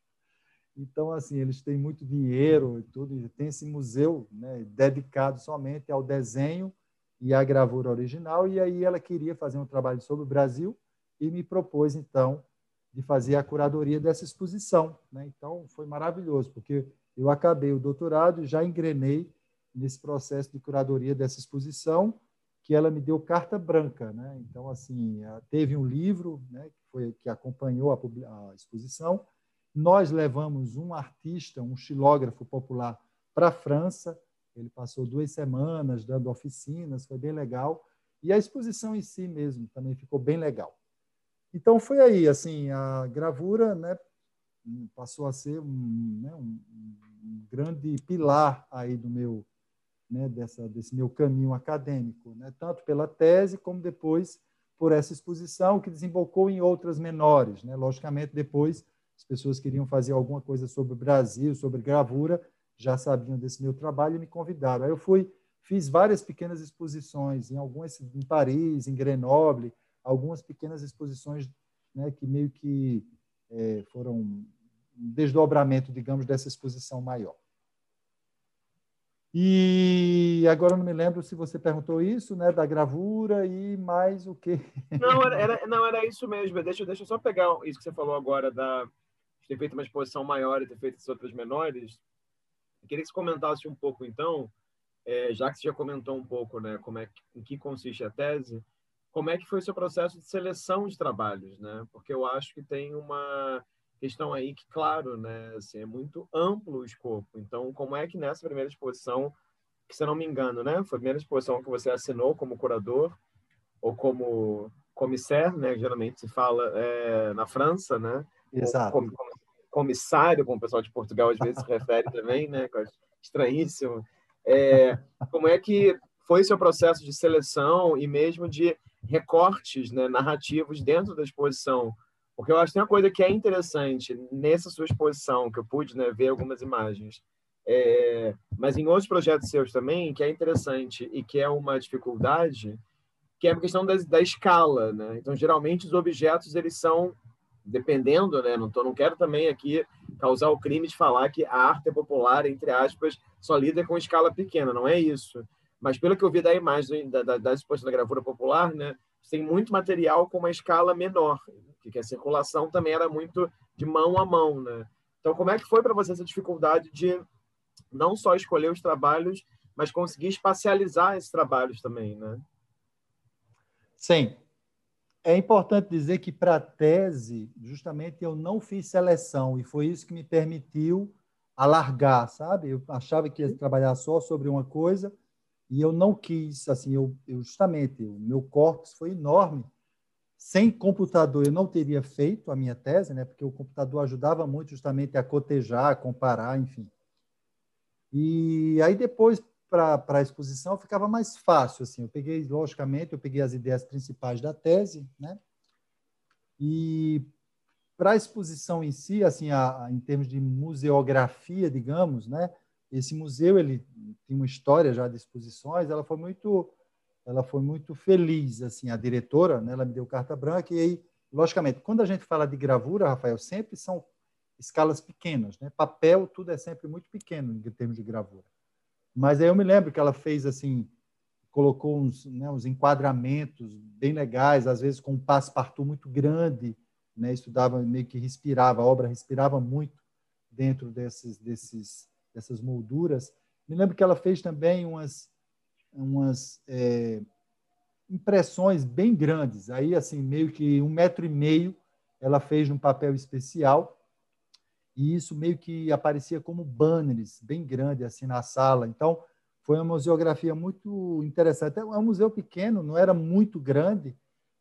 Então, assim, eles têm muito dinheiro e tudo, e tem esse museu né, dedicado somente ao desenho e a gravura original, e aí ela queria fazer um trabalho sobre o Brasil e me propôs, então, de fazer a curadoria dessa exposição. Né? Então, foi maravilhoso, porque eu acabei o doutorado e já engrenei nesse processo de curadoria dessa exposição, que ela me deu carta branca. Né? Então, assim, teve um livro né, que, foi, que acompanhou a, a exposição, nós levamos um artista, um xilógrafo popular, para a França, ele passou duas semanas dando oficinas, foi bem legal. E a exposição em si mesmo também ficou bem legal. Então foi aí, assim, a gravura, né, passou a ser um, né, um, um grande pilar aí do meu, né, dessa, desse meu caminho acadêmico, né, tanto pela tese como depois por essa exposição que desembocou em outras menores, né. Logicamente depois as pessoas queriam fazer alguma coisa sobre o Brasil, sobre gravura, já sabiam desse meu trabalho e me convidaram. Aí eu fui, fiz várias pequenas exposições, em algumas em Paris, em Grenoble, algumas pequenas exposições né, que meio que é, foram um desdobramento, digamos, dessa exposição maior. E agora não me lembro se você perguntou isso, né, da gravura e mais o quê? Não, era, era, (laughs) não, era isso mesmo. Deixa, deixa eu só pegar isso que você falou agora, da, de ter feito uma exposição maior e ter feito as outras menores. Eu queria que você comentasse um pouco, então, é, já que você já comentou um pouco, né, como é, em que consiste a tese, como é que foi o seu processo de seleção de trabalhos, né? Porque eu acho que tem uma questão aí que, claro, né, assim, é muito amplo o escopo. Então, como é que nessa primeira exposição, que se não me engano, né, foi a primeira exposição que você assinou como curador ou como commissaire, né, geralmente se fala é, na França, né? Exato. Como, como, comissário, como o pessoal de Portugal às vezes se refere também, né? Estranhíssimo. É, como é que foi seu processo de seleção e mesmo de recortes né, narrativos dentro da exposição? Porque eu acho que tem uma coisa que é interessante nessa sua exposição, que eu pude né, ver algumas imagens, é, mas em outros projetos seus também, que é interessante e que é uma dificuldade, que é a questão da, da escala. Né? Então, geralmente, os objetos eles são, dependendo, né? não, tô, não quero também aqui causar o crime de falar que a arte é popular, entre aspas, só lida com escala pequena, não é isso. Mas pelo que eu vi da imagem da, da, da exposição da gravura popular, né, tem muito material com uma escala menor, que a circulação também era muito de mão a mão, né? Então, como é que foi para você essa dificuldade de não só escolher os trabalhos, mas conseguir espacializar esses trabalhos também, né? Sim. É importante dizer que para a tese, justamente eu não fiz seleção e foi isso que me permitiu alargar, sabe? Eu achava que ia trabalhar só sobre uma coisa e eu não quis, assim, eu, eu justamente, o meu corpus foi enorme sem computador, eu não teria feito a minha tese, né? Porque o computador ajudava muito justamente a cotejar, a comparar, enfim. E aí depois para a exposição ficava mais fácil, assim. Eu peguei, logicamente, eu peguei as ideias principais da tese, né? E para a exposição em si, assim, a, a, em termos de museografia, digamos, né? Esse museu ele tem uma história já de exposições. Ela foi muito ela foi muito feliz, assim, a diretora, né, ela me deu carta branca e aí, logicamente, quando a gente fala de gravura, Rafael, sempre são escalas pequenas, né? Papel, tudo é sempre muito pequeno em termos de gravura. Mas aí eu me lembro que ela fez assim, colocou uns, né, uns enquadramentos bem legais, às vezes com um passe-partout muito grande, né? Isso dava meio que respirava, a obra respirava muito dentro desses, desses, dessas molduras. Me lembro que ela fez também umas umas é, impressões bem grandes. Aí, assim, meio que um metro e meio ela fez num papel especial e isso meio que aparecia como banners bem grande assim na sala. Então, foi uma museografia muito interessante. É um museu pequeno, não era muito grande,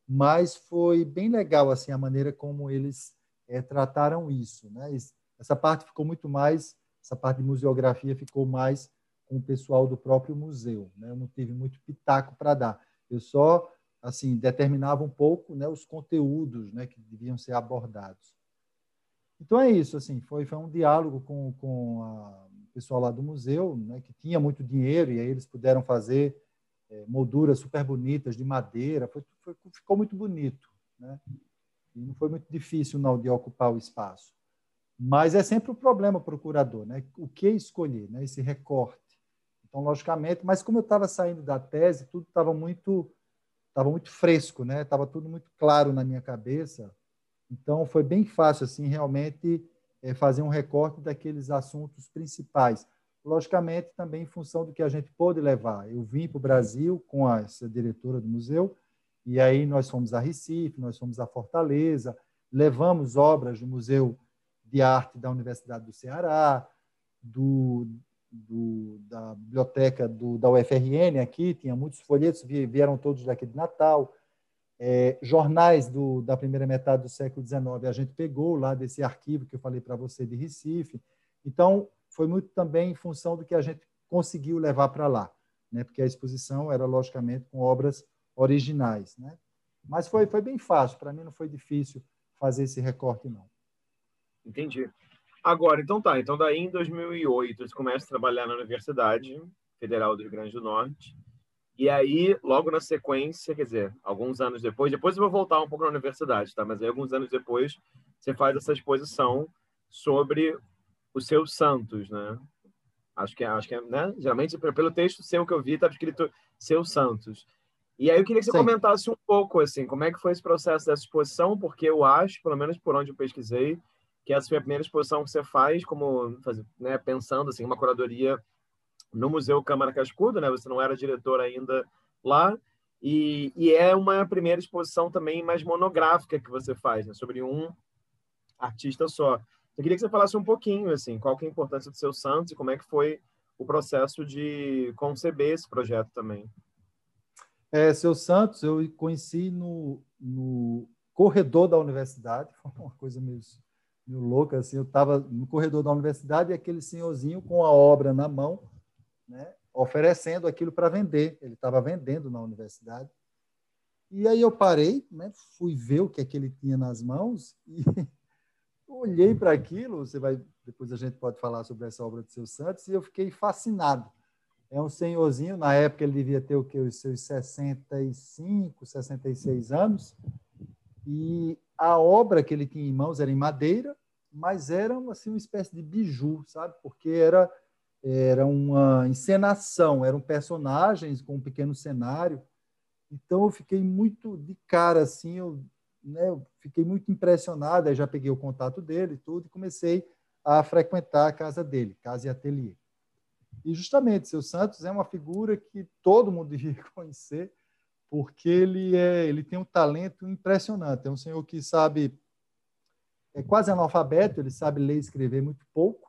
mas foi bem legal assim a maneira como eles é, trataram isso. Né? Essa parte ficou muito mais, essa parte de museografia ficou mais com o pessoal do próprio museu. Né? Não tive muito pitaco para dar. Eu só assim determinava um pouco né, os conteúdos né, que deviam ser abordados. Então é isso. assim Foi, foi um diálogo com, com a, o pessoal lá do museu, né, que tinha muito dinheiro, e aí eles puderam fazer é, molduras super bonitas de madeira. Foi, foi, ficou muito bonito. Né? E não foi muito difícil não de ocupar o espaço. Mas é sempre o um problema para o curador, né? O que escolher, né? Esse recorte. Então, logicamente, mas como eu estava saindo da tese, tudo estava muito estava muito fresco, né? Estava tudo muito claro na minha cabeça. Então, foi bem fácil assim, realmente é, fazer um recorte daqueles assuntos principais. Logicamente, também em função do que a gente pôde levar. Eu vim para o Brasil com a, essa diretora do museu, e aí nós fomos a Recife, nós fomos a Fortaleza, levamos obras do Museu de Arte da Universidade do Ceará, do, do, da biblioteca do, da UFRN aqui, tinha muitos folhetos, vieram todos daqui de Natal. É, jornais do, da primeira metade do século XIX, a gente pegou lá desse arquivo que eu falei para você de Recife. Então, foi muito também em função do que a gente conseguiu levar para lá, né? porque a exposição era, logicamente, com obras originais. Né? Mas foi, foi bem fácil, para mim não foi difícil fazer esse recorte, não. Entendi. Agora, então tá. Então, daí em 2008, você começa a trabalhar na Universidade Federal do Rio Grande do Norte. E aí, logo na sequência, quer dizer, alguns anos depois, depois eu vou voltar um pouco na universidade, tá? Mas aí, alguns anos depois, você faz essa exposição sobre os seus santos, né? Acho que, é, acho que é, né? Geralmente, pelo texto seu que eu vi, está escrito seus santos. E aí eu queria que você Sim. comentasse um pouco, assim, como é que foi esse processo dessa exposição, porque eu acho, pelo menos por onde eu pesquisei, que essa foi a primeira exposição que você faz, como, né, pensando, assim, uma curadoria no Museu Câmara Cascudo, né? Você não era diretor ainda lá. E, e, é uma primeira exposição também mais monográfica que você faz, né? sobre um artista só. Eu queria que você falasse um pouquinho, assim, qual que é a importância do seu Santos e como é que foi o processo de conceber esse projeto também. É, seu Santos, eu conheci no, no corredor da universidade, (laughs) foi uma coisa meio, meio louca, assim, eu estava no corredor da universidade e aquele senhorzinho com a obra na mão, né, oferecendo aquilo para vender. Ele estava vendendo na universidade. E aí eu parei, né, fui ver o que é que ele tinha nas mãos e (laughs) olhei para aquilo. Você vai depois a gente pode falar sobre essa obra de seu Santos e eu fiquei fascinado. É um senhorzinho, na época ele devia ter o que os seus 65, 66 anos. E a obra que ele tinha em mãos era em madeira, mas era assim uma espécie de biju, sabe? Porque era era uma encenação, eram personagens com um pequeno cenário. Então eu fiquei muito de cara assim, eu, né, eu fiquei muito impressionado, aí já peguei o contato dele e tudo e comecei a frequentar a casa dele, casa e ateliê. E justamente, seu Santos é uma figura que todo mundo (laughs) devia conhecer, porque ele é, ele tem um talento impressionante. É um senhor que sabe é quase analfabeto, ele sabe ler e escrever muito pouco,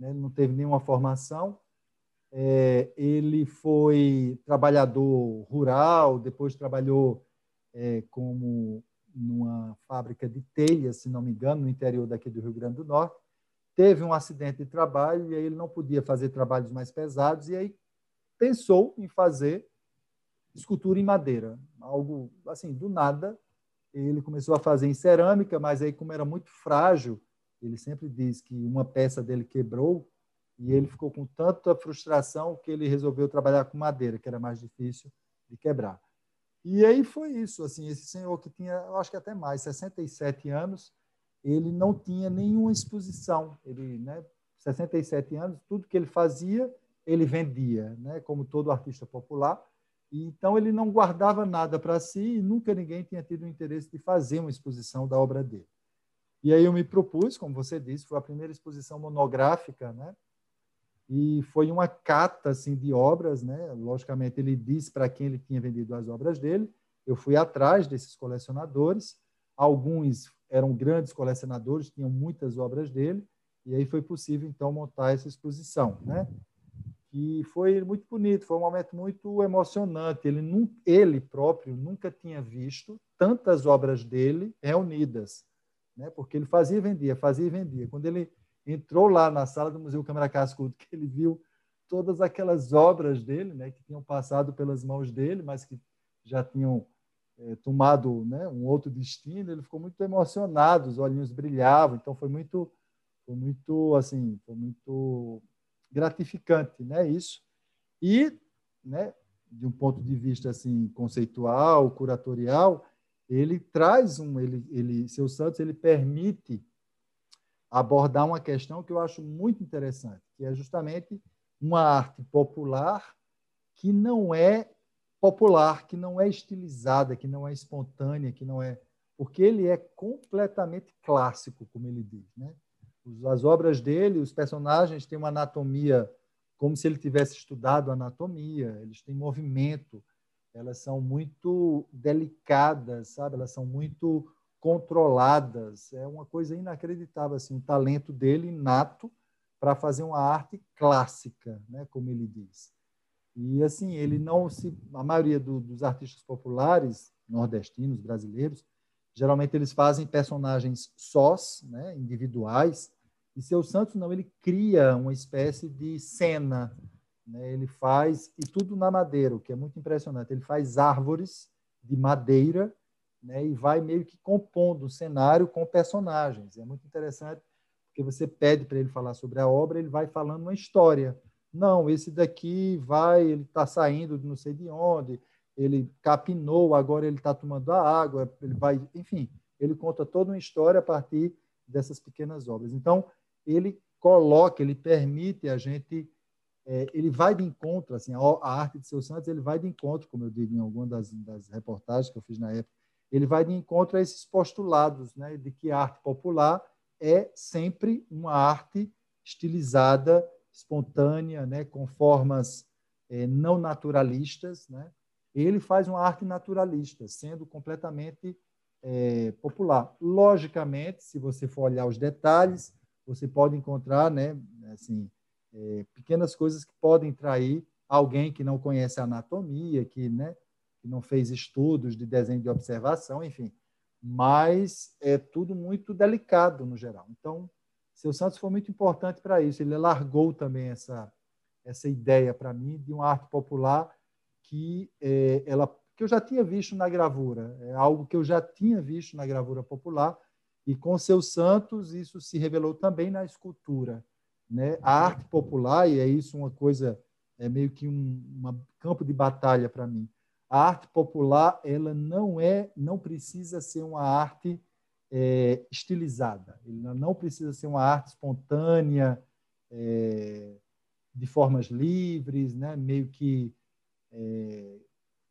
né? não teve nenhuma formação. É, ele foi trabalhador rural, depois trabalhou é, como numa fábrica de telhas, se não me engano, no interior daqui do Rio Grande do Norte. Teve um acidente de trabalho e aí ele não podia fazer trabalhos mais pesados e aí pensou em fazer escultura em madeira, algo assim do nada. Ele começou a fazer em cerâmica, mas aí como era muito frágil, ele sempre diz que uma peça dele quebrou e ele ficou com tanta frustração que ele resolveu trabalhar com madeira, que era mais difícil de quebrar. E aí foi isso, assim, esse senhor que tinha, eu acho que até mais, 67 anos, ele não tinha nenhuma exposição. Ele, né, 67 anos, tudo que ele fazia, ele vendia, né, como todo artista popular. E, então ele não guardava nada para si e nunca ninguém tinha tido o interesse de fazer uma exposição da obra dele. E aí eu me propus, como você disse, foi a primeira exposição monográfica, né? E foi uma cata assim de obras, né? Logicamente ele disse para quem ele tinha vendido as obras dele. Eu fui atrás desses colecionadores. Alguns eram grandes colecionadores, tinham muitas obras dele, e aí foi possível então montar essa exposição, né? E foi muito bonito, foi um momento muito emocionante. Ele, ele próprio nunca tinha visto tantas obras dele reunidas né? porque ele fazia e vendia, fazia e vendia. Quando ele entrou lá na sala do Museu Câmara Cascudo, que ele viu todas aquelas obras dele, né, que tinham passado pelas mãos dele, mas que já tinham é, tomado né, um outro destino, ele ficou muito emocionado, os olhinhos brilhavam, então foi muito, foi muito, assim, foi muito gratificante, né, isso. E, né, de um ponto de vista assim conceitual, curatorial, ele traz um, ele, ele, seu Santos, ele permite abordar uma questão que eu acho muito interessante, que é justamente uma arte popular que não é popular, que não é estilizada, que não é espontânea, que não é porque ele é completamente clássico, como ele diz, né? As obras dele, os personagens têm uma anatomia como se ele tivesse estudado anatomia, eles têm movimento, elas são muito delicadas, sabe? Elas são muito controladas. É uma coisa inacreditável, assim, o talento dele inato para fazer uma arte clássica, né? Como ele diz. E assim, ele não se, a maioria do, dos artistas populares nordestinos, brasileiros, geralmente eles fazem personagens sós, né? Individuais. E seu Santos não, ele cria uma espécie de cena né? Ele faz, e tudo na madeira, o que é muito impressionante. Ele faz árvores de madeira né? e vai meio que compondo o cenário com personagens. É muito interessante, porque você pede para ele falar sobre a obra, ele vai falando uma história. Não, esse daqui vai, ele está saindo de não sei de onde, ele capinou, agora ele está tomando a água, ele vai, enfim, ele conta toda uma história a partir dessas pequenas obras. Então, ele coloca, ele permite a gente, é, ele vai de encontro, assim, a, a, arte de Seu Santos, ele vai de encontro, como eu digo em alguma das, das reportagens que eu fiz na época, ele vai de encontro a esses postulados, né, de que a arte popular é sempre uma arte estilizada, espontânea, né, com formas é, não naturalistas, né? Ele faz uma arte naturalista, sendo completamente é, popular. Logicamente, se você for olhar os detalhes, você pode encontrar, né, assim, é, pequenas coisas que podem trair alguém que não conhece anatomia, que, né, que não fez estudos de desenho de observação, enfim. Mas é tudo muito delicado no geral. Então, seu Santos foi muito importante para isso. Ele largou também essa essa ideia para mim de uma arte popular que é, ela que eu já tinha visto na gravura, é algo que eu já tinha visto na gravura popular e com seus santos isso se revelou também na escultura, né? A arte popular e é isso uma coisa é meio que um uma campo de batalha para mim. A arte popular ela não é, não precisa ser uma arte é, estilizada. Ela não precisa ser uma arte espontânea, é, de formas livres, né? meio que é,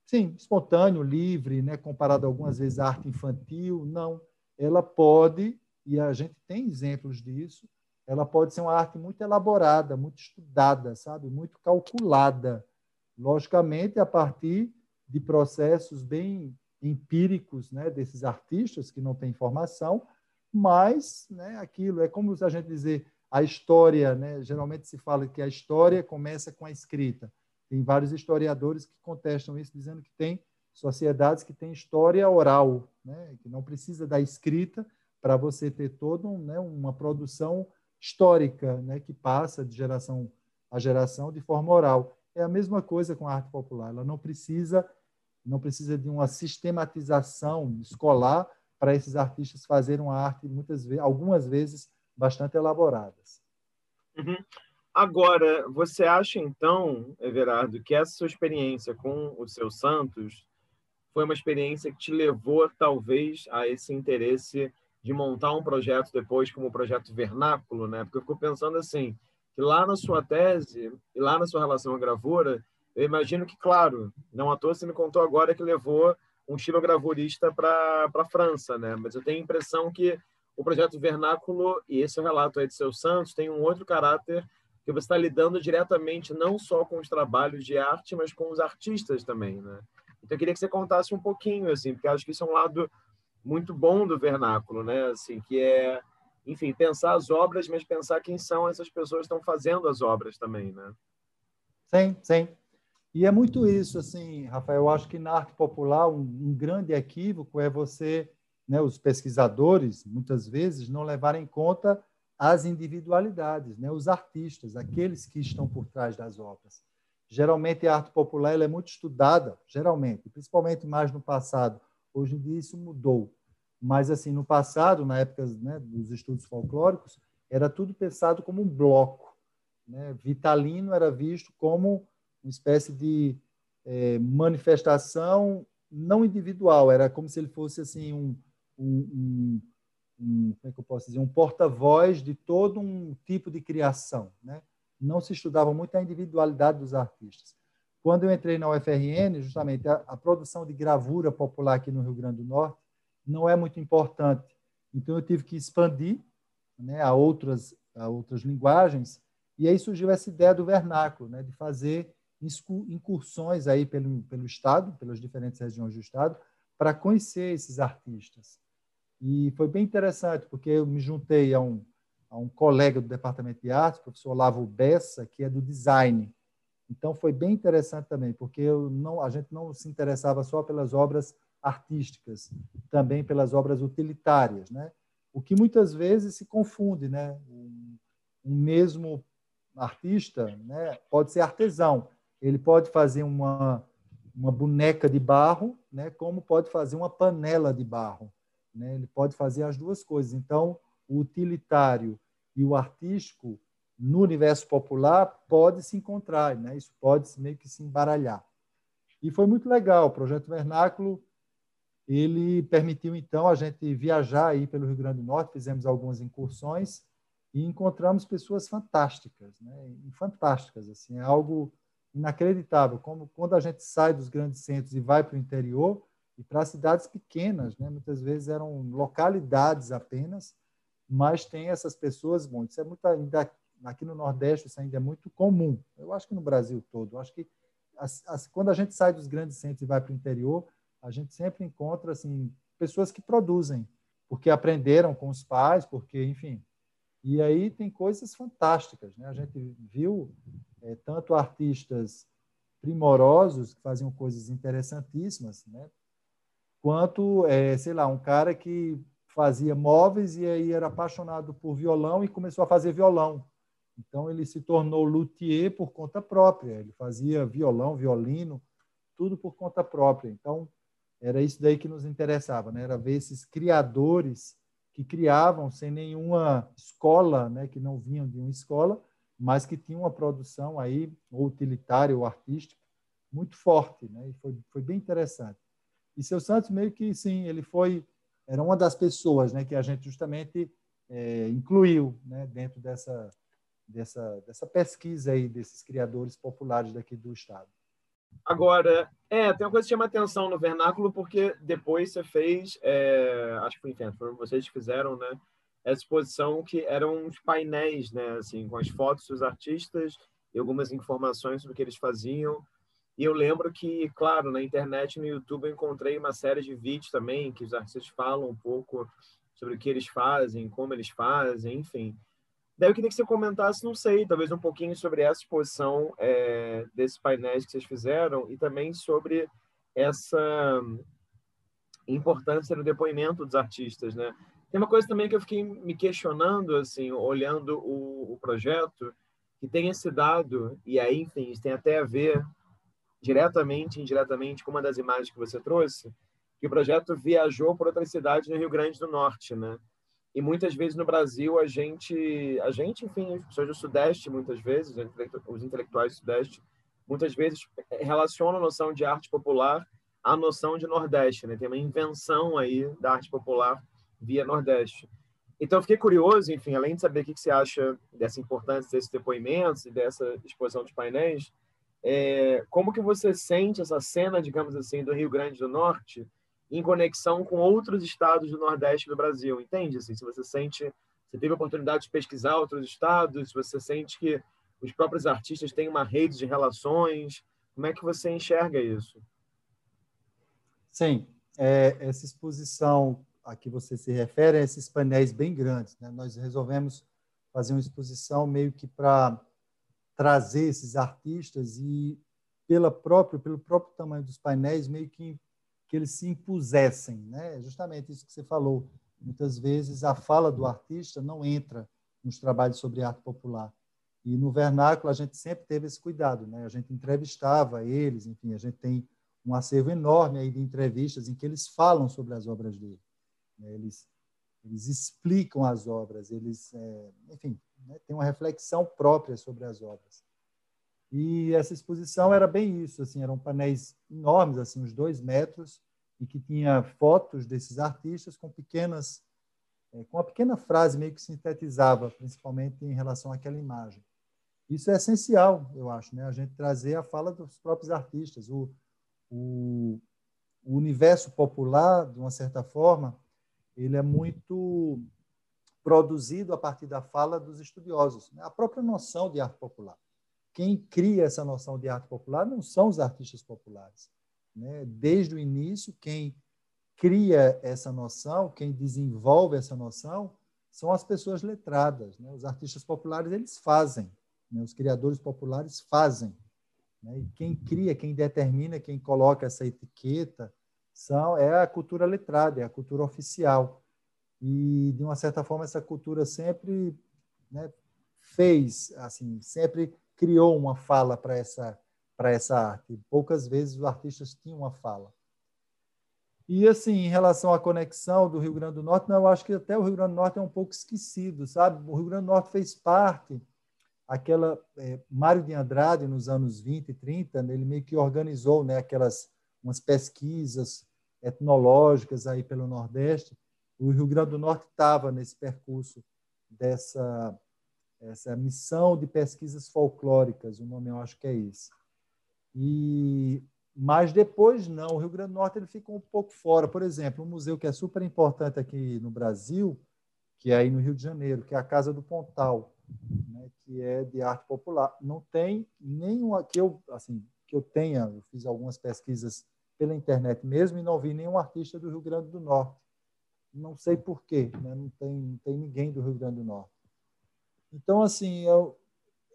sim, espontâneo, livre, né? comparado algumas vezes à arte infantil. Não, ela pode, e a gente tem exemplos disso, ela pode ser uma arte muito elaborada, muito estudada, sabe? Muito calculada. Logicamente, a partir de processos bem empíricos né, desses artistas que não têm formação, mas né, aquilo é como a gente dizer a história, né, geralmente se fala que a história começa com a escrita. Tem vários historiadores que contestam isso, dizendo que tem sociedades que têm história oral, né, que não precisa da escrita para você ter toda um, né, uma produção histórica né, que passa de geração a geração de forma oral. É a mesma coisa com a arte popular. Ela não precisa não precisa de uma sistematização escolar para esses artistas fazerem uma arte muitas vezes, algumas vezes bastante elaboradas. Uhum. Agora, você acha então, Everardo, que essa sua experiência com o seu Santos foi uma experiência que te levou talvez a esse interesse de montar um projeto depois como o projeto Vernáculo, né? Porque eu fico pensando assim, que lá na sua tese e lá na sua relação à gravura, eu imagino que, claro, não à toa você me contou agora que levou um estilogravurista para a França, né? Mas eu tenho a impressão que o projeto Vernáculo e esse relato aí de seu Santos tem um outro caráter que você está lidando diretamente não só com os trabalhos de arte, mas com os artistas também, né? Então eu queria que você contasse um pouquinho, assim, porque acho que isso é um lado muito bom do Vernáculo, né? Assim, que é, enfim, pensar as obras, mas pensar quem são essas pessoas que estão fazendo as obras também, né? Sim, sim. E é muito isso, assim, Rafael. Eu acho que na arte popular um, um grande equívoco é você, né, os pesquisadores, muitas vezes, não levarem em conta as individualidades, né, os artistas, aqueles que estão por trás das obras. Geralmente a arte popular ela é muito estudada, geralmente, principalmente mais no passado. Hoje em dia isso mudou, mas assim no passado, na época né, dos estudos folclóricos, era tudo pensado como um bloco. Né? Vitalino era visto como uma espécie de é, manifestação não individual, era como se ele fosse assim um, um, um, um como é que eu posso dizer, um porta-voz de todo um tipo de criação, né? Não se estudava muito a individualidade dos artistas. Quando eu entrei na UFRN, justamente a, a produção de gravura popular aqui no Rio Grande do Norte não é muito importante. Então eu tive que expandir, né, a outras a outras linguagens e aí surgiu essa ideia do vernáculo, né, de fazer incursões aí pelo, pelo Estado, pelas diferentes regiões do Estado, para conhecer esses artistas. E foi bem interessante, porque eu me juntei a um, a um colega do Departamento de Artes, o professor Olavo Bessa, que é do design. Então, foi bem interessante também, porque não, a gente não se interessava só pelas obras artísticas, também pelas obras utilitárias, né? O que muitas vezes se confunde, né? Um, um mesmo artista, né, pode ser artesão, ele pode fazer uma, uma boneca de barro, né, como pode fazer uma panela de barro. Né? Ele pode fazer as duas coisas. Então, o utilitário e o artístico, no universo popular pode se encontrar, né? isso pode meio que se embaralhar. E foi muito legal. O projeto Vernáculo ele permitiu então a gente viajar aí pelo Rio Grande do Norte, fizemos algumas incursões e encontramos pessoas fantásticas, né? fantásticas assim, é algo inacreditável. Como quando a gente sai dos grandes centros e vai para o interior e para cidades pequenas, né? muitas vezes eram localidades apenas, mas tem essas pessoas, bom, isso é muito ainda aqui no Nordeste isso ainda é muito comum. Eu acho que no Brasil todo, eu acho que as, as, quando a gente sai dos grandes centros e vai para o interior, a gente sempre encontra assim pessoas que produzem, porque aprenderam com os pais, porque enfim. E aí tem coisas fantásticas, né? A gente viu é, tanto artistas primorosos que faziam coisas interessantíssimas, né? Quanto, é, sei lá, um cara que fazia móveis e aí era apaixonado por violão e começou a fazer violão. Então ele se tornou luthier por conta própria. Ele fazia violão, violino, tudo por conta própria. Então era isso daí que nos interessava, né? Era ver esses criadores que criavam sem nenhuma escola, né? Que não vinham de uma escola, mas que tinham uma produção aí ou utilitária ou artística muito forte, né? E foi, foi bem interessante. E seu Santos meio que sim, ele foi era uma das pessoas, né? Que a gente justamente é, incluiu, né? Dentro dessa dessa dessa pesquisa aí desses criadores populares daqui do estado. Agora, é, tem uma coisa que chama atenção no vernáculo, porque depois você fez, é, acho que foi Inferno, foram vocês que fizeram, né? Essa exposição que eram uns painéis, né? Assim, com as fotos dos artistas e algumas informações sobre o que eles faziam. E eu lembro que, claro, na internet, no YouTube, eu encontrei uma série de vídeos também que os artistas falam um pouco sobre o que eles fazem, como eles fazem, enfim. Daí eu queria que você comentasse, não sei, talvez um pouquinho sobre essa exposição é, desses painéis que vocês fizeram e também sobre essa importância no depoimento dos artistas, né? Tem uma coisa também que eu fiquei me questionando, assim, olhando o, o projeto, que tem esse dado, e aí, enfim, isso tem até a ver diretamente e indiretamente com uma das imagens que você trouxe, que o projeto viajou por outras cidades no Rio Grande do Norte, né? E muitas vezes no Brasil a gente, a gente, enfim, as pessoas do Sudeste, muitas vezes, os intelectuais do Sudeste, muitas vezes eh, relacionam a noção de arte popular à noção de Nordeste, né? Tem uma invenção aí da arte popular via Nordeste. Então, fiquei curioso, enfim, além de saber o que você acha dessa importância desses depoimentos e dessa exposição de painéis, é, como que você sente essa cena, digamos assim, do Rio Grande do Norte em conexão com outros estados do Nordeste do Brasil, entende? Assim, se você sente, você teve a oportunidade de pesquisar outros estados, você sente que os próprios artistas têm uma rede de relações, como é que você enxerga isso? Sim, é, essa exposição a que você se refere a esses painéis bem grandes. Né? Nós resolvemos fazer uma exposição meio que para trazer esses artistas e pela própria, pelo próprio tamanho dos painéis, meio que que eles se impusessem, né? Justamente isso que você falou. Muitas vezes a fala do artista não entra nos trabalhos sobre arte popular. E no vernáculo a gente sempre teve esse cuidado, né? A gente entrevistava eles, enfim, a gente tem um acervo enorme aí de entrevistas em que eles falam sobre as obras dele. Né? Eles eles explicam as obras, eles, é, enfim, né? tem uma reflexão própria sobre as obras. E essa exposição era bem isso, assim, eram painéis enormes, assim, uns dois metros, e que tinha fotos desses artistas com pequenas, é, com uma pequena frase meio que sintetizava, principalmente em relação àquela imagem. Isso é essencial, eu acho, né? A gente trazer a fala dos próprios artistas, o, o, o universo popular, de uma certa forma, ele é muito produzido a partir da fala dos estudiosos, né? a própria noção de arte popular quem cria essa noção de arte popular não são os artistas populares. Né? Desde o início, quem cria essa noção, quem desenvolve essa noção, são as pessoas letradas. Né? Os artistas populares, eles fazem. Né? Os criadores populares fazem. Né? E quem cria, quem determina, quem coloca essa etiqueta, são, é a cultura letrada, é a cultura oficial. E, de uma certa forma, essa cultura sempre né, fez, assim, sempre criou uma fala para essa para essa arte. Poucas vezes os artistas tinham uma fala. E assim, em relação à conexão do Rio Grande do Norte, não, eu acho que até o Rio Grande do Norte é um pouco esquecido, sabe? O Rio Grande do Norte fez parte aquela é, Mário de Andrade nos anos 20 e 30, ele meio que organizou, né, aquelas umas pesquisas etnológicas aí pelo Nordeste. O Rio Grande do Norte estava nesse percurso dessa essa missão de pesquisas folclóricas, o nome eu acho que é esse. E mas depois não, o Rio Grande do Norte ele ficou um pouco fora. Por exemplo, um museu que é super importante aqui no Brasil, que é aí no Rio de Janeiro, que é a Casa do Pontal, né, que é de arte popular. Não tem nenhum que eu assim que eu tenha, eu fiz algumas pesquisas pela internet mesmo e não vi nenhum artista do Rio Grande do Norte. Não sei por quê, né? não, tem, não tem ninguém do Rio Grande do Norte. Então, assim, eu,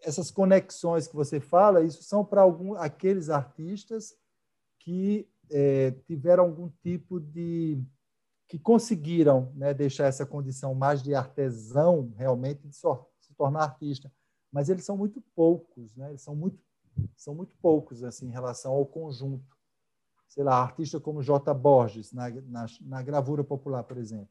essas conexões que você fala, isso são para algum, aqueles artistas que é, tiveram algum tipo de que conseguiram né, deixar essa condição mais de artesão realmente de se tornar artista, mas eles são muito poucos, né? Eles são muito são muito poucos assim em relação ao conjunto. Sei lá, artista como J. Borges na, na, na gravura popular, por exemplo,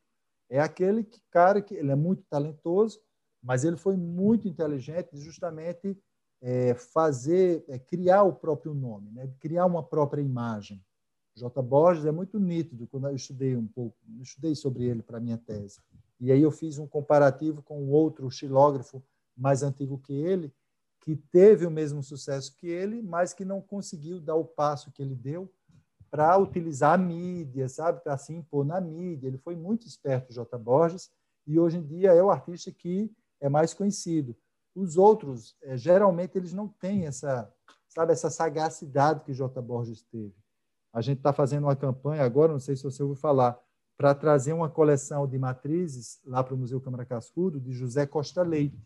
é aquele que, cara que ele é muito talentoso, mas ele foi muito inteligente justamente é, fazer, é, criar o próprio nome, né? criar uma própria imagem. J. Borges é muito nítido quando eu estudei um pouco, estudei sobre ele para minha tese. E aí eu fiz um comparativo com outro xilógrafo mais antigo que ele, que teve o mesmo sucesso que ele, mas que não conseguiu dar o passo que ele deu para utilizar a mídia, sabe, para se impor na mídia. Ele foi muito esperto, J. Borges, e hoje em dia é o artista que é mais conhecido. Os outros, é, geralmente, eles não têm essa, sabe, essa sagacidade que J. Borges teve. A gente está fazendo uma campanha agora, não sei se você ouviu falar, para trazer uma coleção de matrizes lá para o Museu Câmara Cascudo, de José Costa Leite.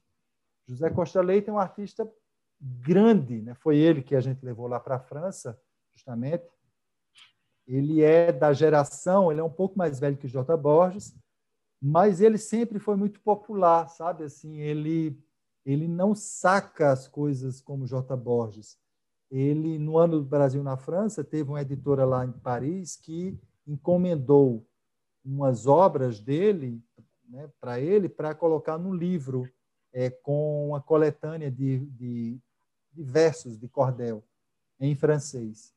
José Costa Leite é um artista grande, né? foi ele que a gente levou lá para a França, justamente. Ele é da geração, ele é um pouco mais velho que J. Borges, mas ele sempre foi muito popular, sabe? Assim, ele ele não saca as coisas como J. Borges. Ele, no ano do Brasil na França, teve uma editora lá em Paris que encomendou umas obras dele né, para ele para colocar no livro é, com uma coletânea de, de, de versos de cordel em francês.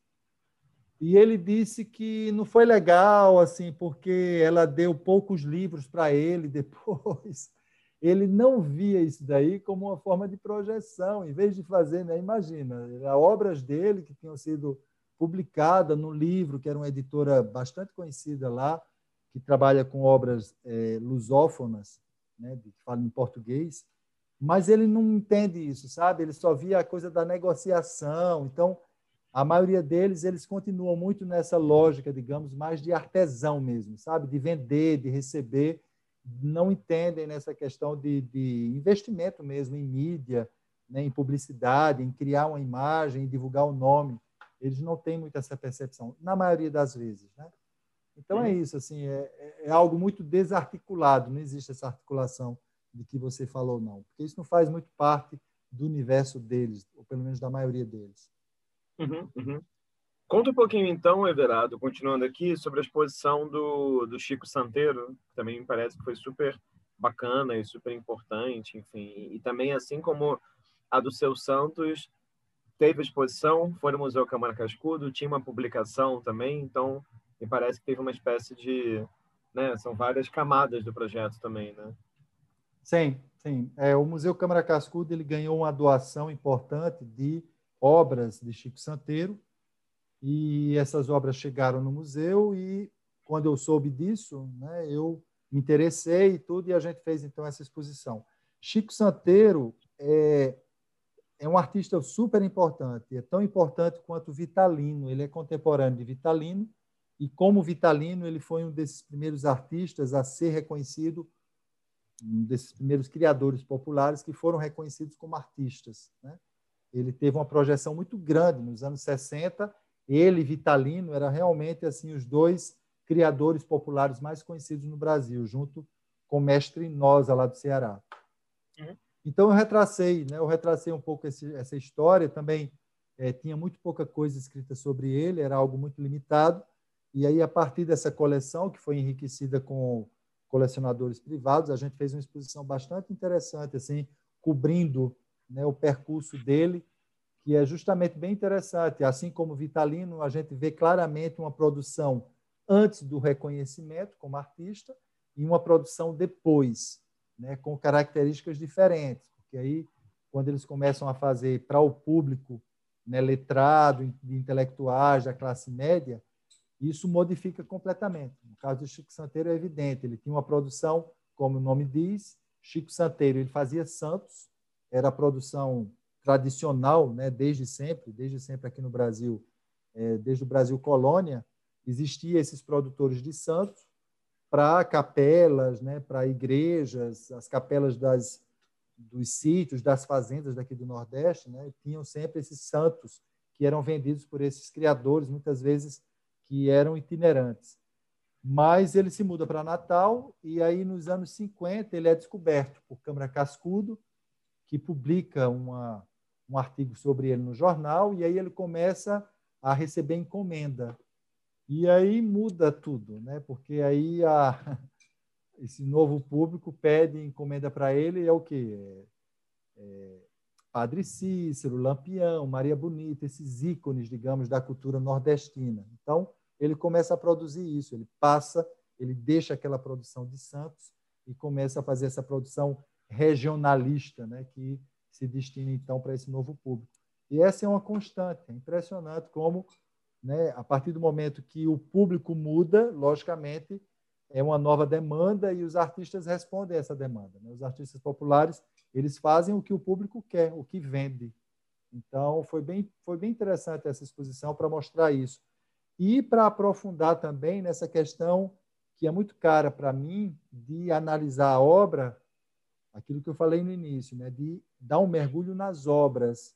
E ele disse que não foi legal, assim, porque ela deu poucos livros para ele depois (laughs) ele não via isso daí como uma forma de projeção, em vez de fazer, né, imagina, obras dele que tinham sido publicadas no livro, que era uma editora bastante conhecida lá, que trabalha com obras é, lusófonas, né, que falam em português, mas ele não entende isso, sabe? Ele só via a coisa da negociação. Então, a maioria deles, eles continuam muito nessa lógica, digamos, mais de artesão mesmo, sabe? De vender, de receber, não entendem nessa questão de, de investimento mesmo em mídia, né, em publicidade, em criar uma imagem, em divulgar o nome. Eles não têm muito essa percepção, na maioria das vezes. Né? Então é isso, assim, é, é, é algo muito desarticulado, não existe essa articulação de que você falou, não, porque isso não faz muito parte do universo deles, ou pelo menos da maioria deles. Uhum, uhum. Conta um pouquinho então, Everardo, continuando aqui, sobre a exposição do, do Chico Santeiro, que também me parece que foi super bacana e super importante, enfim. E também, assim como a do Seu Santos, teve exposição, foi no Museu Câmara Cascudo, tinha uma publicação também, então me parece que teve uma espécie de... Né, são várias camadas do projeto também, né? Sim, sim. É, o Museu Câmara Cascudo ele ganhou uma doação importante de obras de Chico Santeiro, e essas obras chegaram no museu e quando eu soube disso, né, eu me interessei e tudo e a gente fez então essa exposição. Chico Santeiro é, é um artista super importante, é tão importante quanto Vitalino. Ele é contemporâneo de Vitalino e como Vitalino ele foi um desses primeiros artistas a ser reconhecido, um desses primeiros criadores populares que foram reconhecidos como artistas. Né? Ele teve uma projeção muito grande nos anos 60 ele e Vitalino eram realmente assim os dois criadores populares mais conhecidos no Brasil, junto com o mestre Nosa lá do Ceará. Uhum. Então eu retracei, né? Eu retracei um pouco esse, essa história. Também é, tinha muito pouca coisa escrita sobre ele, era algo muito limitado. E aí a partir dessa coleção que foi enriquecida com colecionadores privados, a gente fez uma exposição bastante interessante, assim, cobrindo né, o percurso dele, que é justamente bem interessante. Assim como Vitalino, a gente vê claramente uma produção antes do reconhecimento como artista e uma produção depois, né, com características diferentes, porque aí quando eles começam a fazer para o público né, letrado, de intelectuais da classe média, isso modifica completamente. No caso do Chico Santeiro é evidente, ele tinha uma produção, como o nome diz, Chico Santeiro, ele fazia santos, era a produção tradicional, né, desde sempre, desde sempre aqui no Brasil, é, desde o Brasil colônia, existia esses produtores de santos para capelas, né, para igrejas, as capelas das dos sítios, das fazendas daqui do Nordeste, né, tinham sempre esses santos que eram vendidos por esses criadores, muitas vezes que eram itinerantes. Mas ele se muda para Natal e aí nos anos 50 ele é descoberto por Câmara Cascudo, que publica uma, um artigo sobre ele no jornal e aí ele começa a receber encomenda e aí muda tudo, né? Porque aí a, (laughs) esse novo público pede encomenda para ele e é o quê? É, é, Padre Cícero, Lampião, Maria Bonita, esses ícones, digamos, da cultura nordestina. Então, ele começa a produzir isso, ele passa, ele deixa aquela produção de Santos e começa a fazer essa produção regionalista, né, que se destina então para esse novo público. E essa é uma constante, é impressionante como né? A partir do momento que o público muda, logicamente, é uma nova demanda e os artistas respondem a essa demanda. Né? Os artistas populares eles fazem o que o público quer, o que vende. Então, foi bem, foi bem interessante essa exposição para mostrar isso. E para aprofundar também nessa questão que é muito cara para mim, de analisar a obra, aquilo que eu falei no início, né? de dar um mergulho nas obras.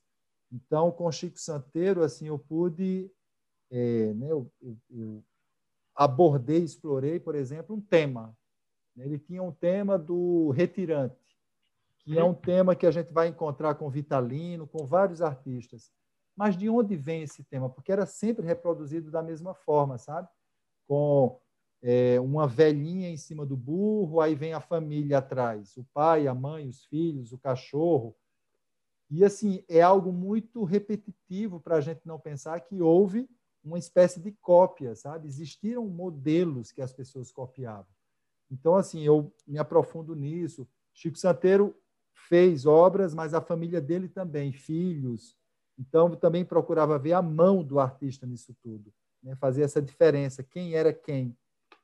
Então, com Chico Santeiro, assim, eu pude é, né, eu, eu, eu, abordei, explorei, por exemplo, um tema. Ele tinha um tema do retirante, que é um tema que a gente vai encontrar com Vitalino, com vários artistas. Mas de onde vem esse tema? Porque era sempre reproduzido da mesma forma, sabe? Com é, uma velhinha em cima do burro, aí vem a família atrás, o pai, a mãe, os filhos, o cachorro. E assim, é algo muito repetitivo para a gente não pensar que houve uma espécie de cópia, sabe? Existiram modelos que as pessoas copiavam. Então, assim, eu me aprofundo nisso. Chico Santeiro fez obras, mas a família dele também, filhos. Então, eu também procurava ver a mão do artista nisso tudo, né? fazer essa diferença, quem era quem.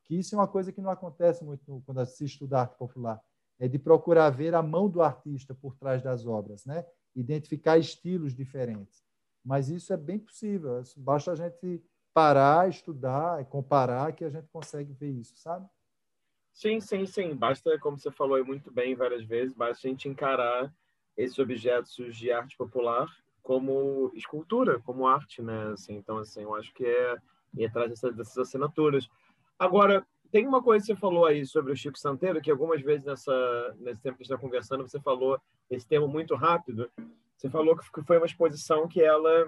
Que isso é uma coisa que não acontece muito quando se estuda arte popular, é de procurar ver a mão do artista por trás das obras, né? identificar estilos diferentes. Mas isso é bem possível. Basta a gente parar, estudar, comparar, que a gente consegue ver isso, sabe? Sim, sim, sim. Basta, como você falou muito bem várias vezes, basta a gente encarar esses objetos de arte popular como escultura, como arte, né? Assim, então, assim, eu acho que é ir atrás dessas, dessas assinaturas. Agora, tem uma coisa que você falou aí sobre o Chico Santeiro, que algumas vezes nessa, nesse tempo que está conversando, você falou esse termo muito rápido, você falou que foi uma exposição que ela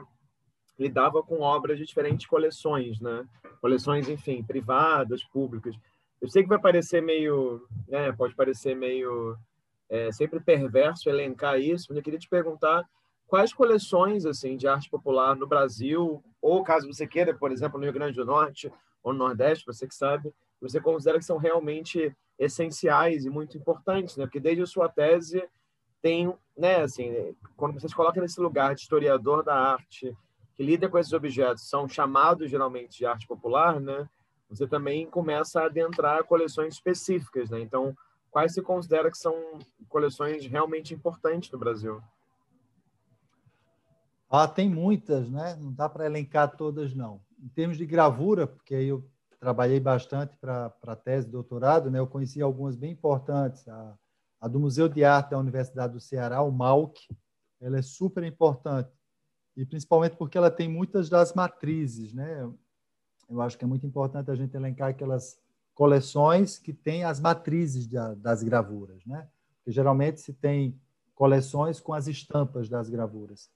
lidava com obras de diferentes coleções, né? Coleções, enfim, privadas, públicas. Eu sei que vai parecer meio, né? Pode parecer meio é, sempre perverso elencar isso, mas eu queria te perguntar quais coleções assim de arte popular no Brasil, ou caso você queira, por exemplo, no Rio Grande do Norte ou no Nordeste, você que sabe, você considera que são realmente essenciais e muito importantes, né? Porque desde a sua tese tem, né, assim, quando vocês colocam nesse lugar de historiador da arte, que lida com esses objetos, são chamados geralmente de arte popular, né? Você também começa a adentrar coleções específicas, né? Então, quais se considera que são coleções realmente importantes no Brasil? Ah, tem muitas, né? Não dá para elencar todas, não. Em termos de gravura, porque eu trabalhei bastante para a tese de doutorado, né? Eu conheci algumas bem importantes. A a do Museu de Arte da Universidade do Ceará, o MAUC, ela é super importante, e principalmente porque ela tem muitas das matrizes, né? Eu acho que é muito importante a gente elencar aquelas coleções que têm as matrizes das gravuras, né? Porque geralmente se tem coleções com as estampas das gravuras.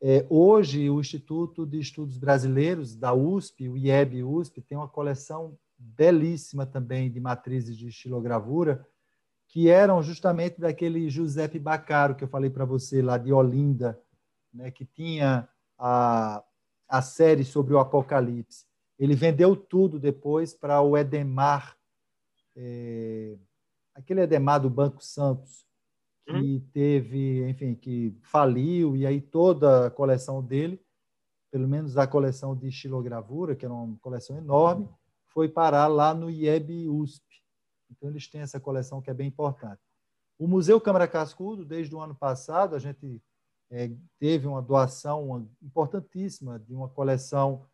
É, hoje, o Instituto de Estudos Brasileiros da USP, o IEB USP, tem uma coleção belíssima também de matrizes de estilogravura, que eram justamente daquele Giuseppe Baccaro que eu falei para você lá de Olinda, né, que tinha a, a série sobre o Apocalipse. Ele vendeu tudo depois para o Edemar, é, aquele Edemar do Banco Santos, que uhum. teve, enfim, que faliu, e aí toda a coleção dele, pelo menos a coleção de estilogravura, que era uma coleção enorme, foi parar lá no IEB USP. Então, eles têm essa coleção que é bem importante. O Museu Câmara Cascudo, desde o ano passado, a gente é, teve uma doação importantíssima de uma coleção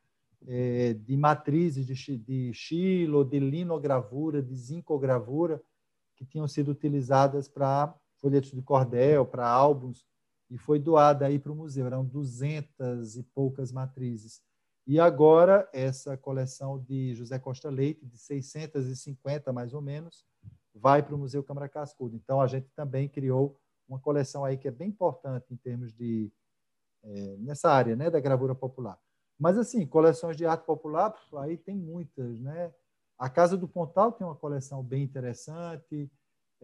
é, de matrizes de, de de linogravura, de zincogravura, que tinham sido utilizadas para folhetos de cordel, para álbuns, e foi doada aí para o museu. Eram duzentas e poucas matrizes. E agora, essa coleção de José Costa Leite, de 650 mais ou menos, vai para o Museu Câmara Cascudo. Então, a gente também criou uma coleção aí que é bem importante em termos de. É, nessa área né, da gravura popular. Mas, assim, coleções de arte popular, aí tem muitas. Né? A Casa do Pontal tem uma coleção bem interessante.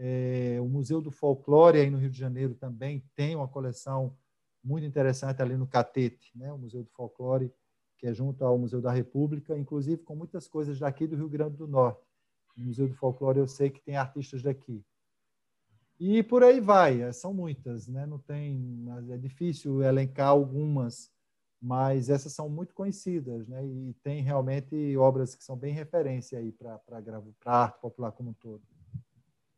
É, o Museu do Folclore, aí no Rio de Janeiro, também tem uma coleção muito interessante ali no Catete, né? o Museu do Folclore que é junto ao Museu da República, inclusive com muitas coisas daqui do Rio Grande do Norte. No Museu do Folclore eu sei que tem artistas daqui. E por aí vai, é, são muitas, né? Não tem, é difícil elencar algumas, mas essas são muito conhecidas, né? E tem realmente obras que são bem referência para para arte popular como um todo.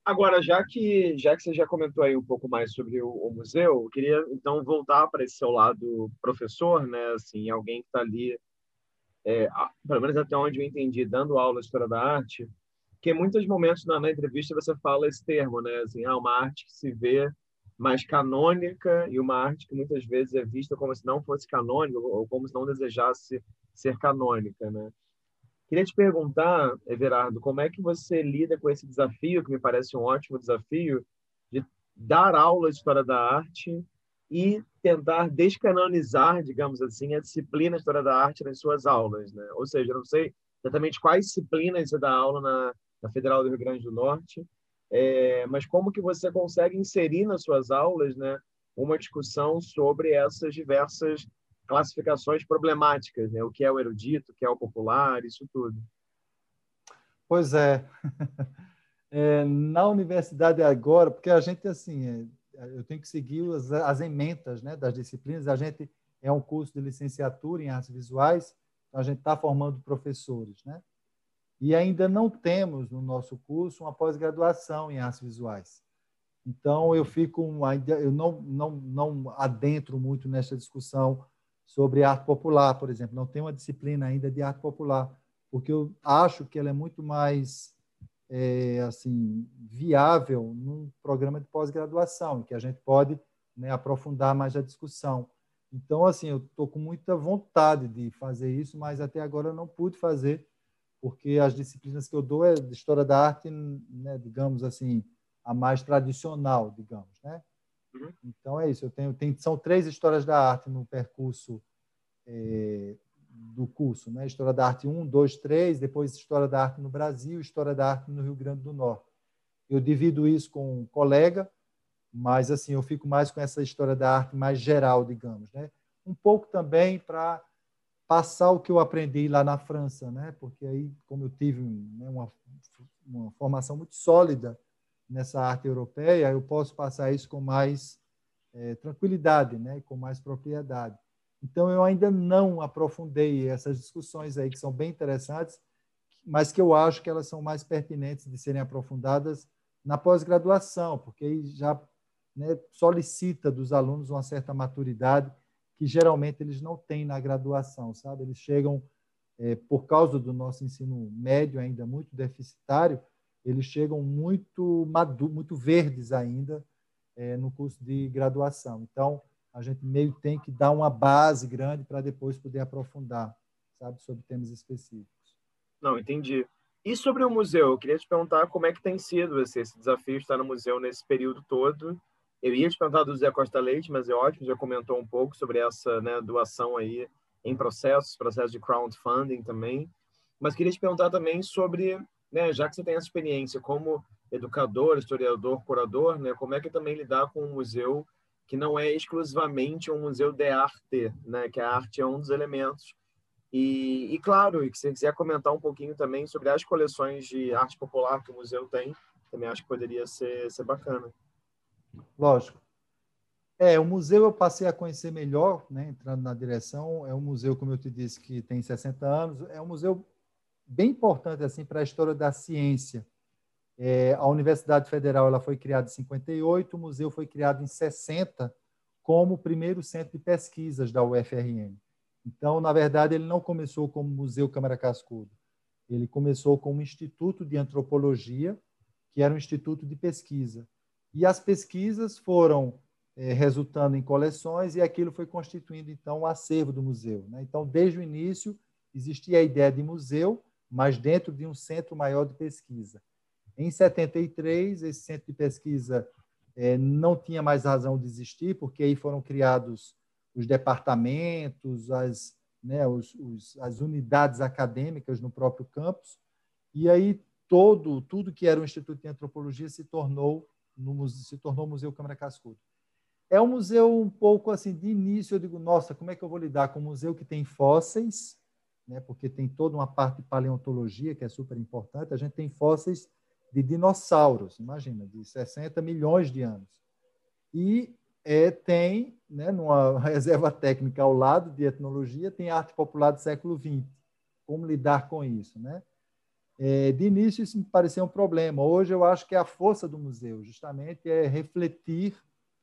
Agora, já que já que você já comentou aí um pouco mais sobre o, o museu, eu queria então voltar para esse seu lado professor, né? Assim, alguém que está ali, é, pelo menos até onde eu entendi, dando aula de história da arte, que em muitos momentos na, na, entrevista você fala esse termo, né? Assim, ah, uma arte que se vê mais canônica e uma arte que muitas vezes é vista como se não fosse canônica ou como se não desejasse ser canônica, né? Queria te perguntar, Everardo, como é que você lida com esse desafio, que me parece um ótimo desafio, de dar aula de história da arte e tentar descanonizar, digamos assim, a disciplina de história da arte nas suas aulas, né? Ou seja, eu não sei exatamente quais disciplinas você dá aula na, na Federal do Rio Grande do Norte, é, mas como que você consegue inserir nas suas aulas, né, uma discussão sobre essas diversas classificações problemáticas, né? o que é o erudito, o que é o popular, isso tudo. Pois é. (laughs) é na universidade agora, porque a gente, assim, é, eu tenho que seguir as, as ementas né, das disciplinas, a gente é um curso de licenciatura em artes visuais, então a gente está formando professores, né? E ainda não temos no nosso curso uma pós-graduação em artes visuais. Então eu fico eu não não não adentro muito nessa discussão sobre arte popular, por exemplo. Não tem uma disciplina ainda de arte popular, porque eu acho que ela é muito mais é, assim viável num programa de pós-graduação, em que a gente pode né, aprofundar mais a discussão. Então, assim, eu estou com muita vontade de fazer isso, mas até agora eu não pude fazer, porque as disciplinas que eu dou é de história da arte, né, digamos assim, a mais tradicional, digamos, né? Uhum. Então é isso. Eu tenho, tem, são três histórias da arte no percurso é, do curso, né? História da arte 1, 2, 3, depois História da arte no Brasil, História da arte no Rio Grande do Norte. Eu divido isso com um colega, mas assim eu fico mais com essa história da arte mais geral, digamos, né? Um pouco também para passar o que eu aprendi lá na França, né? Porque aí, como eu tive né, uma, uma formação muito sólida nessa arte europeia, eu posso passar isso com mais é, tranquilidade, né, com mais propriedade. Então, eu ainda não aprofundei essas discussões aí, que são bem interessantes, mas que eu acho que elas são mais pertinentes de serem aprofundadas na pós-graduação, porque aí já né, solicita dos alunos uma certa maturidade que geralmente eles não têm na graduação, sabe? Eles chegam, é, por causa do nosso ensino médio ainda muito deficitário, eles chegam muito maduros, muito verdes ainda é, no curso de graduação. Então, a gente meio tem que dar uma base grande para depois poder aprofundar, sabe, sobre temas específicos. Não, entendi. E sobre o museu, eu queria te perguntar como é que tem sido esse, esse desafio de estar no museu nesse período todo. Eu ia te perguntar do Zé Costa Leite, mas é ótimo, já comentou um pouco sobre essa né, doação aí em processos, processo de crowdfunding também. Mas queria te perguntar também sobre né, já que você tem essa experiência como educador, historiador, curador, né? Como é que também lidar com um museu que não é exclusivamente um museu de arte, né? Que a arte é um dos elementos. E, e claro, e que se quiser comentar um pouquinho também sobre as coleções de arte popular que o museu tem, também acho que poderia ser, ser bacana. Lógico. É, o museu eu passei a conhecer melhor, né, entrando na direção. É um museu, como eu te disse, que tem 60 anos. É um museu bem importante assim para a história da ciência. É, a Universidade Federal ela foi criada em 58, o museu foi criado em 60 como o primeiro centro de pesquisas da UFRN. Então, na verdade, ele não começou como Museu Câmara Cascudo. Ele começou como Instituto de Antropologia, que era um instituto de pesquisa. E as pesquisas foram é, resultando em coleções e aquilo foi constituindo, então, o acervo do museu. Né? Então, desde o início, existia a ideia de museu, mas dentro de um centro maior de pesquisa. Em 73, esse centro de pesquisa é, não tinha mais razão de existir, porque aí foram criados os departamentos, as, né, os, os, as unidades acadêmicas no próprio campus, e aí todo tudo que era o Instituto de Antropologia se tornou no se tornou Museu Câmara Cascudo. É um museu um pouco assim de início eu digo nossa como é que eu vou lidar com um museu que tem fósseis, né? Porque tem toda uma parte de paleontologia que é super importante. A gente tem fósseis de dinossauros, imagina, de 60 milhões de anos. E é, tem, né, numa (laughs) reserva técnica ao lado de etnologia, tem arte popular do século XX. Como lidar com isso? Né? É, de início, isso me parecia um problema. Hoje, eu acho que a força do museu, justamente, é refletir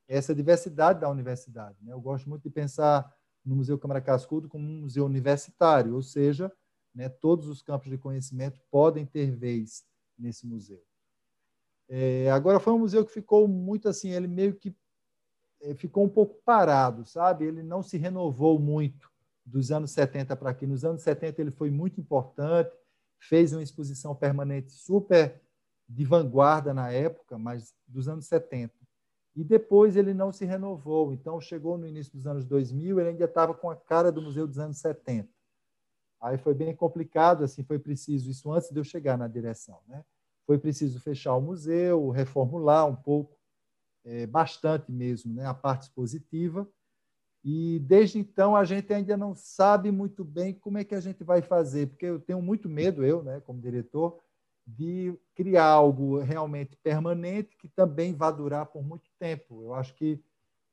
essa diversidade da universidade. Né? Eu gosto muito de pensar no Museu Câmara Cascudo como um museu universitário, ou seja, né, todos os campos de conhecimento podem ter vez nesse museu. É, agora foi um museu que ficou muito assim, ele meio que é, ficou um pouco parado, sabe? Ele não se renovou muito dos anos 70 para aqui. Nos anos 70 ele foi muito importante, fez uma exposição permanente super de vanguarda na época, mas dos anos 70. E depois ele não se renovou. Então chegou no início dos anos 2000, ele ainda estava com a cara do museu dos anos 70. Aí foi bem complicado, assim, foi preciso isso antes de eu chegar na direção, né? foi preciso fechar o museu, reformular um pouco, é, bastante mesmo, né, a parte expositiva. E desde então a gente ainda não sabe muito bem como é que a gente vai fazer, porque eu tenho muito medo, eu, né, como diretor, de criar algo realmente permanente que também vá durar por muito tempo. Eu acho que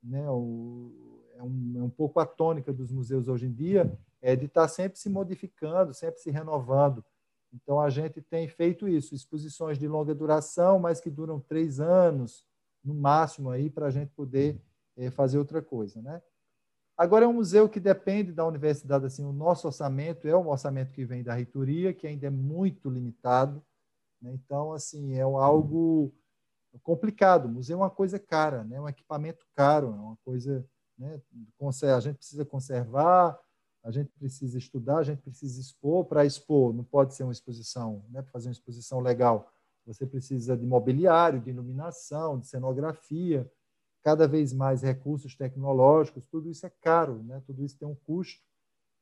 né, o, é, um, é um pouco a tônica dos museus hoje em dia, é de estar sempre se modificando, sempre se renovando. Então, a gente tem feito isso, exposições de longa duração, mas que duram três anos, no máximo, aí para a gente poder é, fazer outra coisa. Né? Agora, é um museu que depende da universidade. Assim, o nosso orçamento é um orçamento que vem da reitoria, que ainda é muito limitado. Né? Então, assim, é algo complicado. O museu é uma coisa cara, né? um equipamento caro, é uma coisa... Né? A gente precisa conservar, a gente precisa estudar, a gente precisa expor. Para expor, não pode ser uma exposição, né? para fazer uma exposição legal, você precisa de mobiliário, de iluminação, de cenografia, cada vez mais recursos tecnológicos, tudo isso é caro, né? tudo isso tem um custo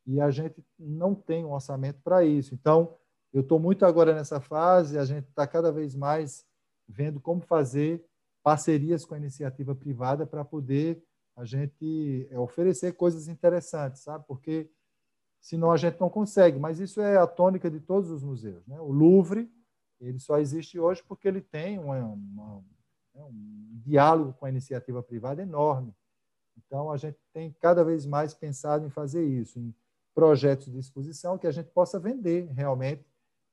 e a gente não tem um orçamento para isso. Então, eu estou muito agora nessa fase, a gente está cada vez mais vendo como fazer parcerias com a iniciativa privada para poder a gente é, oferecer coisas interessantes, sabe? Porque senão a gente não consegue. Mas isso é a tônica de todos os museus. Né? O Louvre ele só existe hoje porque ele tem uma, uma, né, um diálogo com a iniciativa privada enorme. Então, a gente tem cada vez mais pensado em fazer isso, em projetos de exposição que a gente possa vender realmente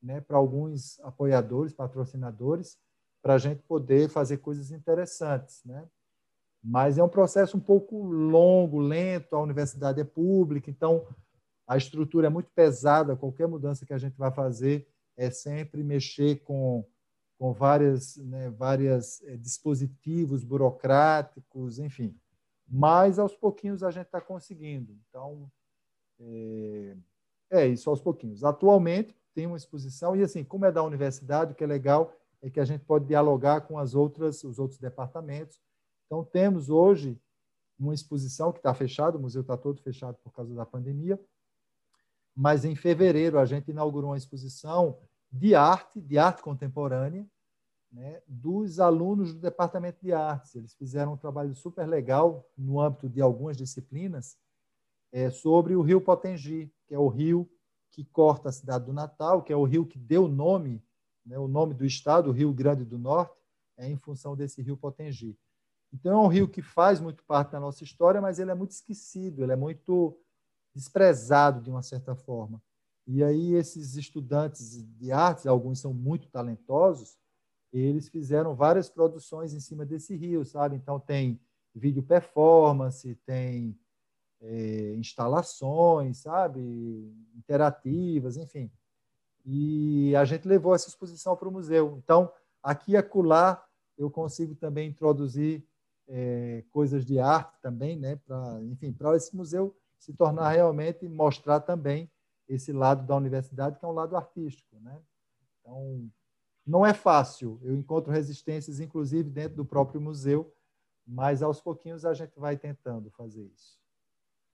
né, para alguns apoiadores, patrocinadores, para a gente poder fazer coisas interessantes. Né? Mas é um processo um pouco longo, lento, a universidade é pública, então a estrutura é muito pesada, qualquer mudança que a gente vai fazer é sempre mexer com, com várias, né, várias é, dispositivos burocráticos, enfim. Mas aos pouquinhos a gente está conseguindo. Então, é, é, isso aos pouquinhos. Atualmente tem uma exposição, e assim, como é da universidade, o que é legal é que a gente pode dialogar com as outras, os outros departamentos então, temos hoje uma exposição que está fechada, o museu está todo fechado por causa da pandemia, mas em fevereiro a gente inaugurou uma exposição de arte, de arte contemporânea, né, dos alunos do departamento de artes. Eles fizeram um trabalho super legal no âmbito de algumas disciplinas é, sobre o rio Potengi, que é o rio que corta a cidade do Natal, que é o rio que deu nome, né, o nome do estado, Rio Grande do Norte, é em função desse rio Potengi. Então, é um rio que faz muito parte da nossa história, mas ele é muito esquecido, ele é muito desprezado de uma certa forma. E aí, esses estudantes de artes, alguns são muito talentosos, eles fizeram várias produções em cima desse rio, sabe? Então, tem vídeo performance, tem é, instalações, sabe? Interativas, enfim. E a gente levou essa exposição para o museu. Então, aqui e acolá, eu consigo também introduzir é, coisas de arte também, né? Para, enfim, para esse museu se tornar realmente mostrar também esse lado da universidade que é um lado artístico, né? Então não é fácil. Eu encontro resistências, inclusive dentro do próprio museu, mas aos pouquinhos a gente vai tentando fazer isso.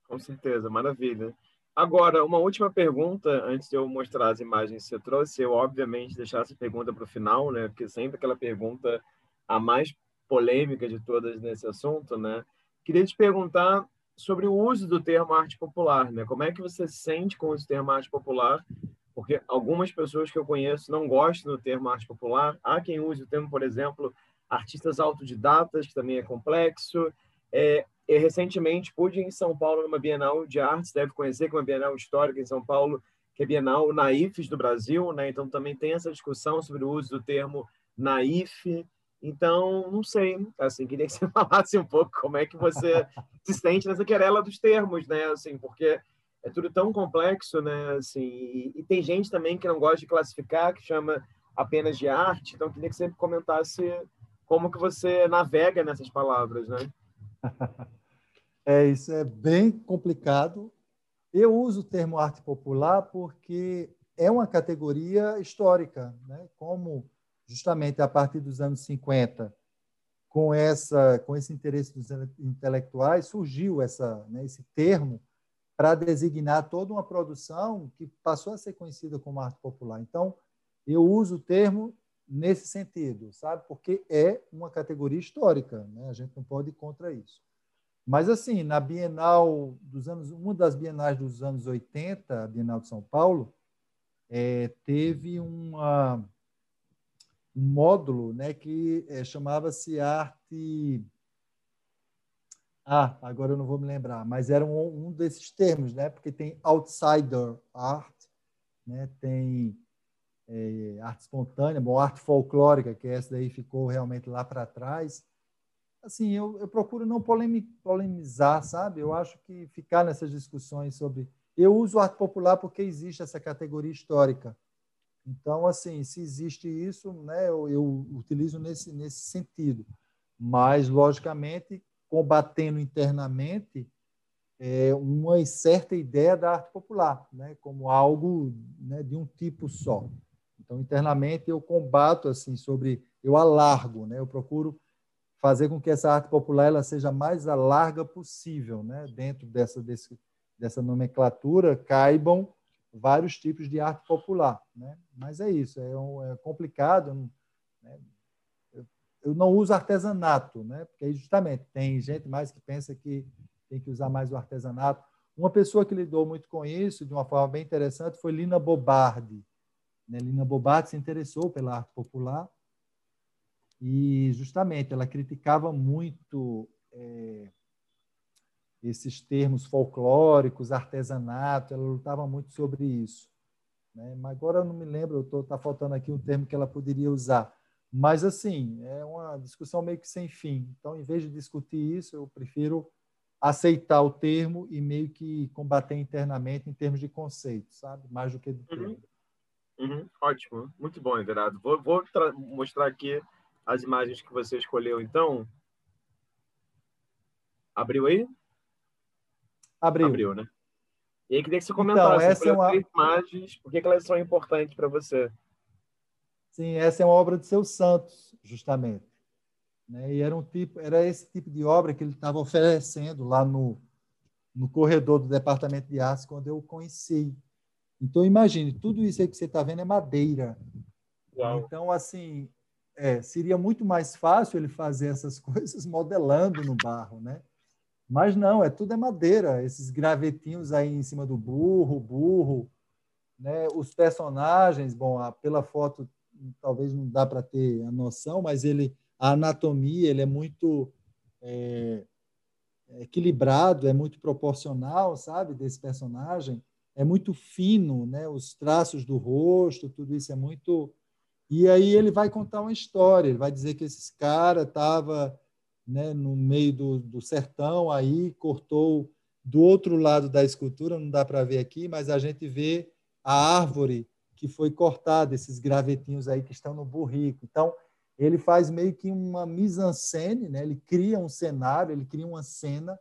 Com certeza, maravilha. Agora, uma última pergunta, antes de eu mostrar as imagens que você trouxe, eu obviamente deixar essa pergunta para o final, né? Porque sempre aquela pergunta a mais polêmica de todas nesse assunto, né? Queria te perguntar sobre o uso do termo arte popular, né? Como é que você se sente com esse termo arte popular? Porque algumas pessoas que eu conheço não gostam do termo arte popular. Há quem use o termo, por exemplo, artistas autodidatas, que também é complexo. É, e recentemente pude ir em São Paulo numa Bienal de Artes, deve conhecer que é uma Bienal histórica em São Paulo, que é Bienal Naifes do Brasil, né? Então também tem essa discussão sobre o uso do termo naif. Então, não sei, assim, queria que você (laughs) falasse um pouco como é que você se sente nessa querela dos termos, né? Assim, porque é tudo tão complexo, né? Assim, e, e, tem gente também que não gosta de classificar, que chama apenas de arte. Então, queria que você comentasse como que você navega nessas palavras, né? (laughs) É, isso é bem complicado. Eu uso o termo arte popular porque é uma categoria histórica, né? Como justamente a partir dos anos 50, com essa com esse interesse dos intelectuais, surgiu essa né, esse termo para designar toda uma produção que passou a ser conhecida como arte popular. Então, eu uso o termo nesse sentido, sabe? Porque é uma categoria histórica, né? A gente não pode ir contra isso. Mas assim, na Bienal dos anos, uma das bienais dos anos 80, a Bienal de São Paulo, é, teve uma um módulo né, que é, chamava-se arte. Ah, agora eu não vou me lembrar, mas era um, um desses termos, né? Porque tem outsider art, né? Tem é, arte espontânea, bom, arte folclórica, que essa daí ficou realmente lá para trás. Assim, eu, eu procuro não polemizar, sabe? Eu acho que ficar nessas discussões sobre. Eu uso arte popular porque existe essa categoria histórica então, assim, se existe isso, né, eu, eu utilizo nesse, nesse sentido. Mas, logicamente, combatendo internamente é, uma certa ideia da arte popular, né, como algo né, de um tipo só. Então, internamente, eu combato assim sobre, eu alargo, né, eu procuro fazer com que essa arte popular ela seja mais larga possível, né, dentro dessa desse, dessa nomenclatura caibam vários tipos de arte popular. Né? Mas é isso, é, um, é complicado. Né? Eu, eu, não uso artesanato, né? porque justamente tem gente mais que pensa que tem que usar mais o artesanato. Uma pessoa que lidou muito com isso, de uma forma bem interessante, foi Lina Bobardi. Né? Lina Bobardi se interessou pela arte popular e, justamente, ela criticava muito é, esses termos folclóricos, artesanato, ela lutava muito sobre isso. Né? Mas agora eu não me lembro, está faltando aqui um termo que ela poderia usar. Mas, assim, é uma discussão meio que sem fim. Então, em vez de discutir isso, eu prefiro aceitar o termo e meio que combater internamente em termos de conceito, sabe? Mais do que de termo. Uhum. Uhum. Ótimo, muito bom, Everardo. Vou, vou mostrar aqui as imagens que você escolheu, então. Abriu aí? Abriu. Abriu, né? E aí queria que você então, comentasse então, essa é uma... imagens, por que, elas são importantes para você? Sim, essa é uma obra de seu Santos, justamente. Né? E era um tipo, era esse tipo de obra que ele estava oferecendo lá no, no corredor do departamento de artes quando eu o conheci. Então imagine, tudo isso aí que você está vendo é madeira. Uau. Então assim, é, seria muito mais fácil ele fazer essas (laughs) coisas modelando no barro, né? Mas não, é tudo é madeira, esses gravetinhos aí em cima do burro, burro, né? Os personagens, bom, pela foto talvez não dá para ter a noção, mas ele a anatomia ele é muito é, equilibrado, é muito proporcional, sabe, desse personagem, é muito fino, né? Os traços do rosto, tudo isso é muito e aí ele vai contar uma história, ele vai dizer que esse cara estava né, no meio do, do sertão, aí cortou do outro lado da escultura, não dá para ver aqui, mas a gente vê a árvore que foi cortada, esses gravetinhos aí que estão no burrico. Então, ele faz meio que uma mise-en-scène, né? ele cria um cenário, ele cria uma cena,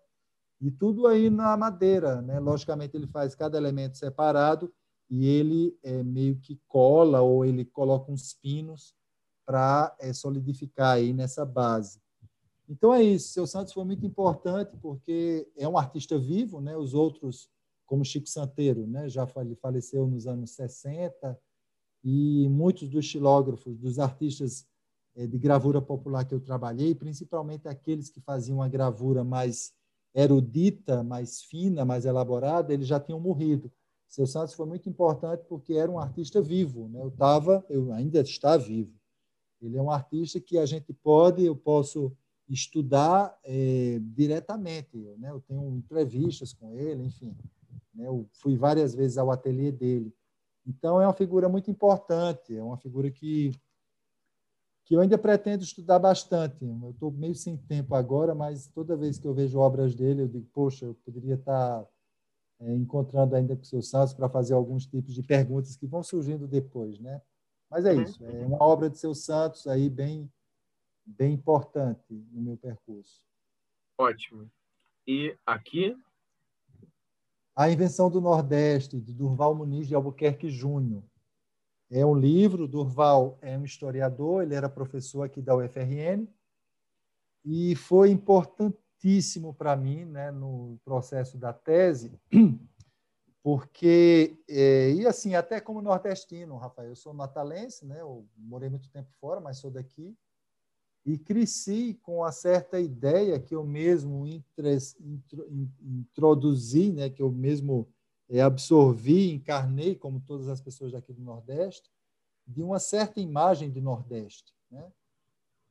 e tudo aí na madeira. Né? Logicamente, ele faz cada elemento separado, e ele é, meio que cola ou ele coloca uns pinos para é, solidificar aí nessa base. Então é isso. Seu Santos foi muito importante porque é um artista vivo, né? Os outros, como Chico Santeiro, né? Já faleceu nos anos 60 e muitos dos xilógrafos, dos artistas é, de gravura popular que eu trabalhei, principalmente aqueles que faziam a gravura mais erudita, mais fina, mais elaborada, eles já tinham morrido. Seu Santos foi muito importante porque era um artista vivo, né? Eu tava, eu ainda está vivo. Ele é um artista que a gente pode, eu posso estudar é, diretamente, né? Eu tenho entrevistas com ele, enfim, né? Eu fui várias vezes ao ateliê dele. Então é uma figura muito importante, é uma figura que que eu ainda pretendo estudar bastante. Eu estou meio sem tempo agora, mas toda vez que eu vejo obras dele, eu digo, poxa, eu poderia estar tá é, encontrando ainda com o seu Santos para fazer alguns tipos de perguntas que vão surgindo depois, né? Mas é uhum. isso, é uma obra de seu Santos aí bem, bem importante no meu percurso. Ótimo. E aqui? A Invenção do Nordeste, de Durval Muniz de Albuquerque Júnior. É um livro, Durval é um historiador, ele era professor aqui da UFRN, e foi importante importantíssimo para mim né, no processo da tese, (clears throat) porque, é, e assim, até como nordestino, Rafael, eu sou natalense, né, eu morei muito tempo fora, mas sou daqui, e cresci com uma certa ideia que eu mesmo introduzi, né, que eu mesmo é, absorvi, encarnei, como todas as pessoas daqui do Nordeste, de uma certa imagem do Nordeste. Né?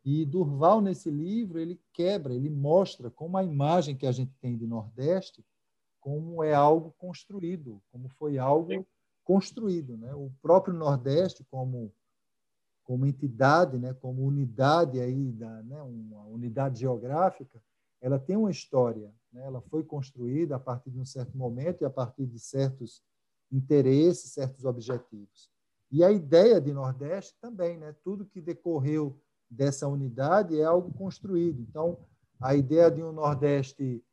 E Durval, nesse livro, ele quebra, ele mostra como a imagem que a gente tem de Nordeste, como é algo construído, como foi algo construído. Né? O próprio Nordeste, como, como entidade, né? como unidade, aí da, né? uma unidade geográfica, ela tem uma história. Né? Ela foi construída a partir de um certo momento e a partir de certos interesses, certos objetivos. E a ideia de Nordeste também, né? tudo que decorreu dessa unidade é algo construído. Então, a ideia de um Nordeste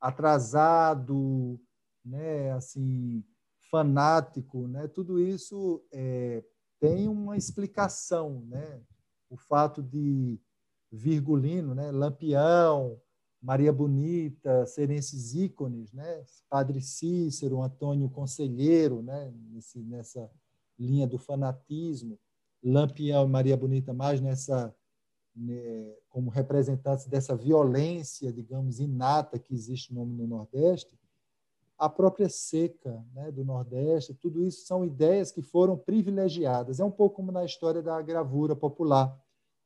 atrasado, né, assim, fanático, né, tudo isso é, tem uma explicação, né? O fato de Virgulino, né, Lampião, Maria Bonita serem esses ícones, né? Padre Cícero, Antônio Conselheiro, né? Nesse, nessa linha do fanatismo. Lampião e Maria Bonita mais nessa né, como representantes dessa violência, digamos, inata que existe no, no Nordeste, a própria seca né, do Nordeste, tudo isso são ideias que foram privilegiadas. É um pouco como na história da gravura popular.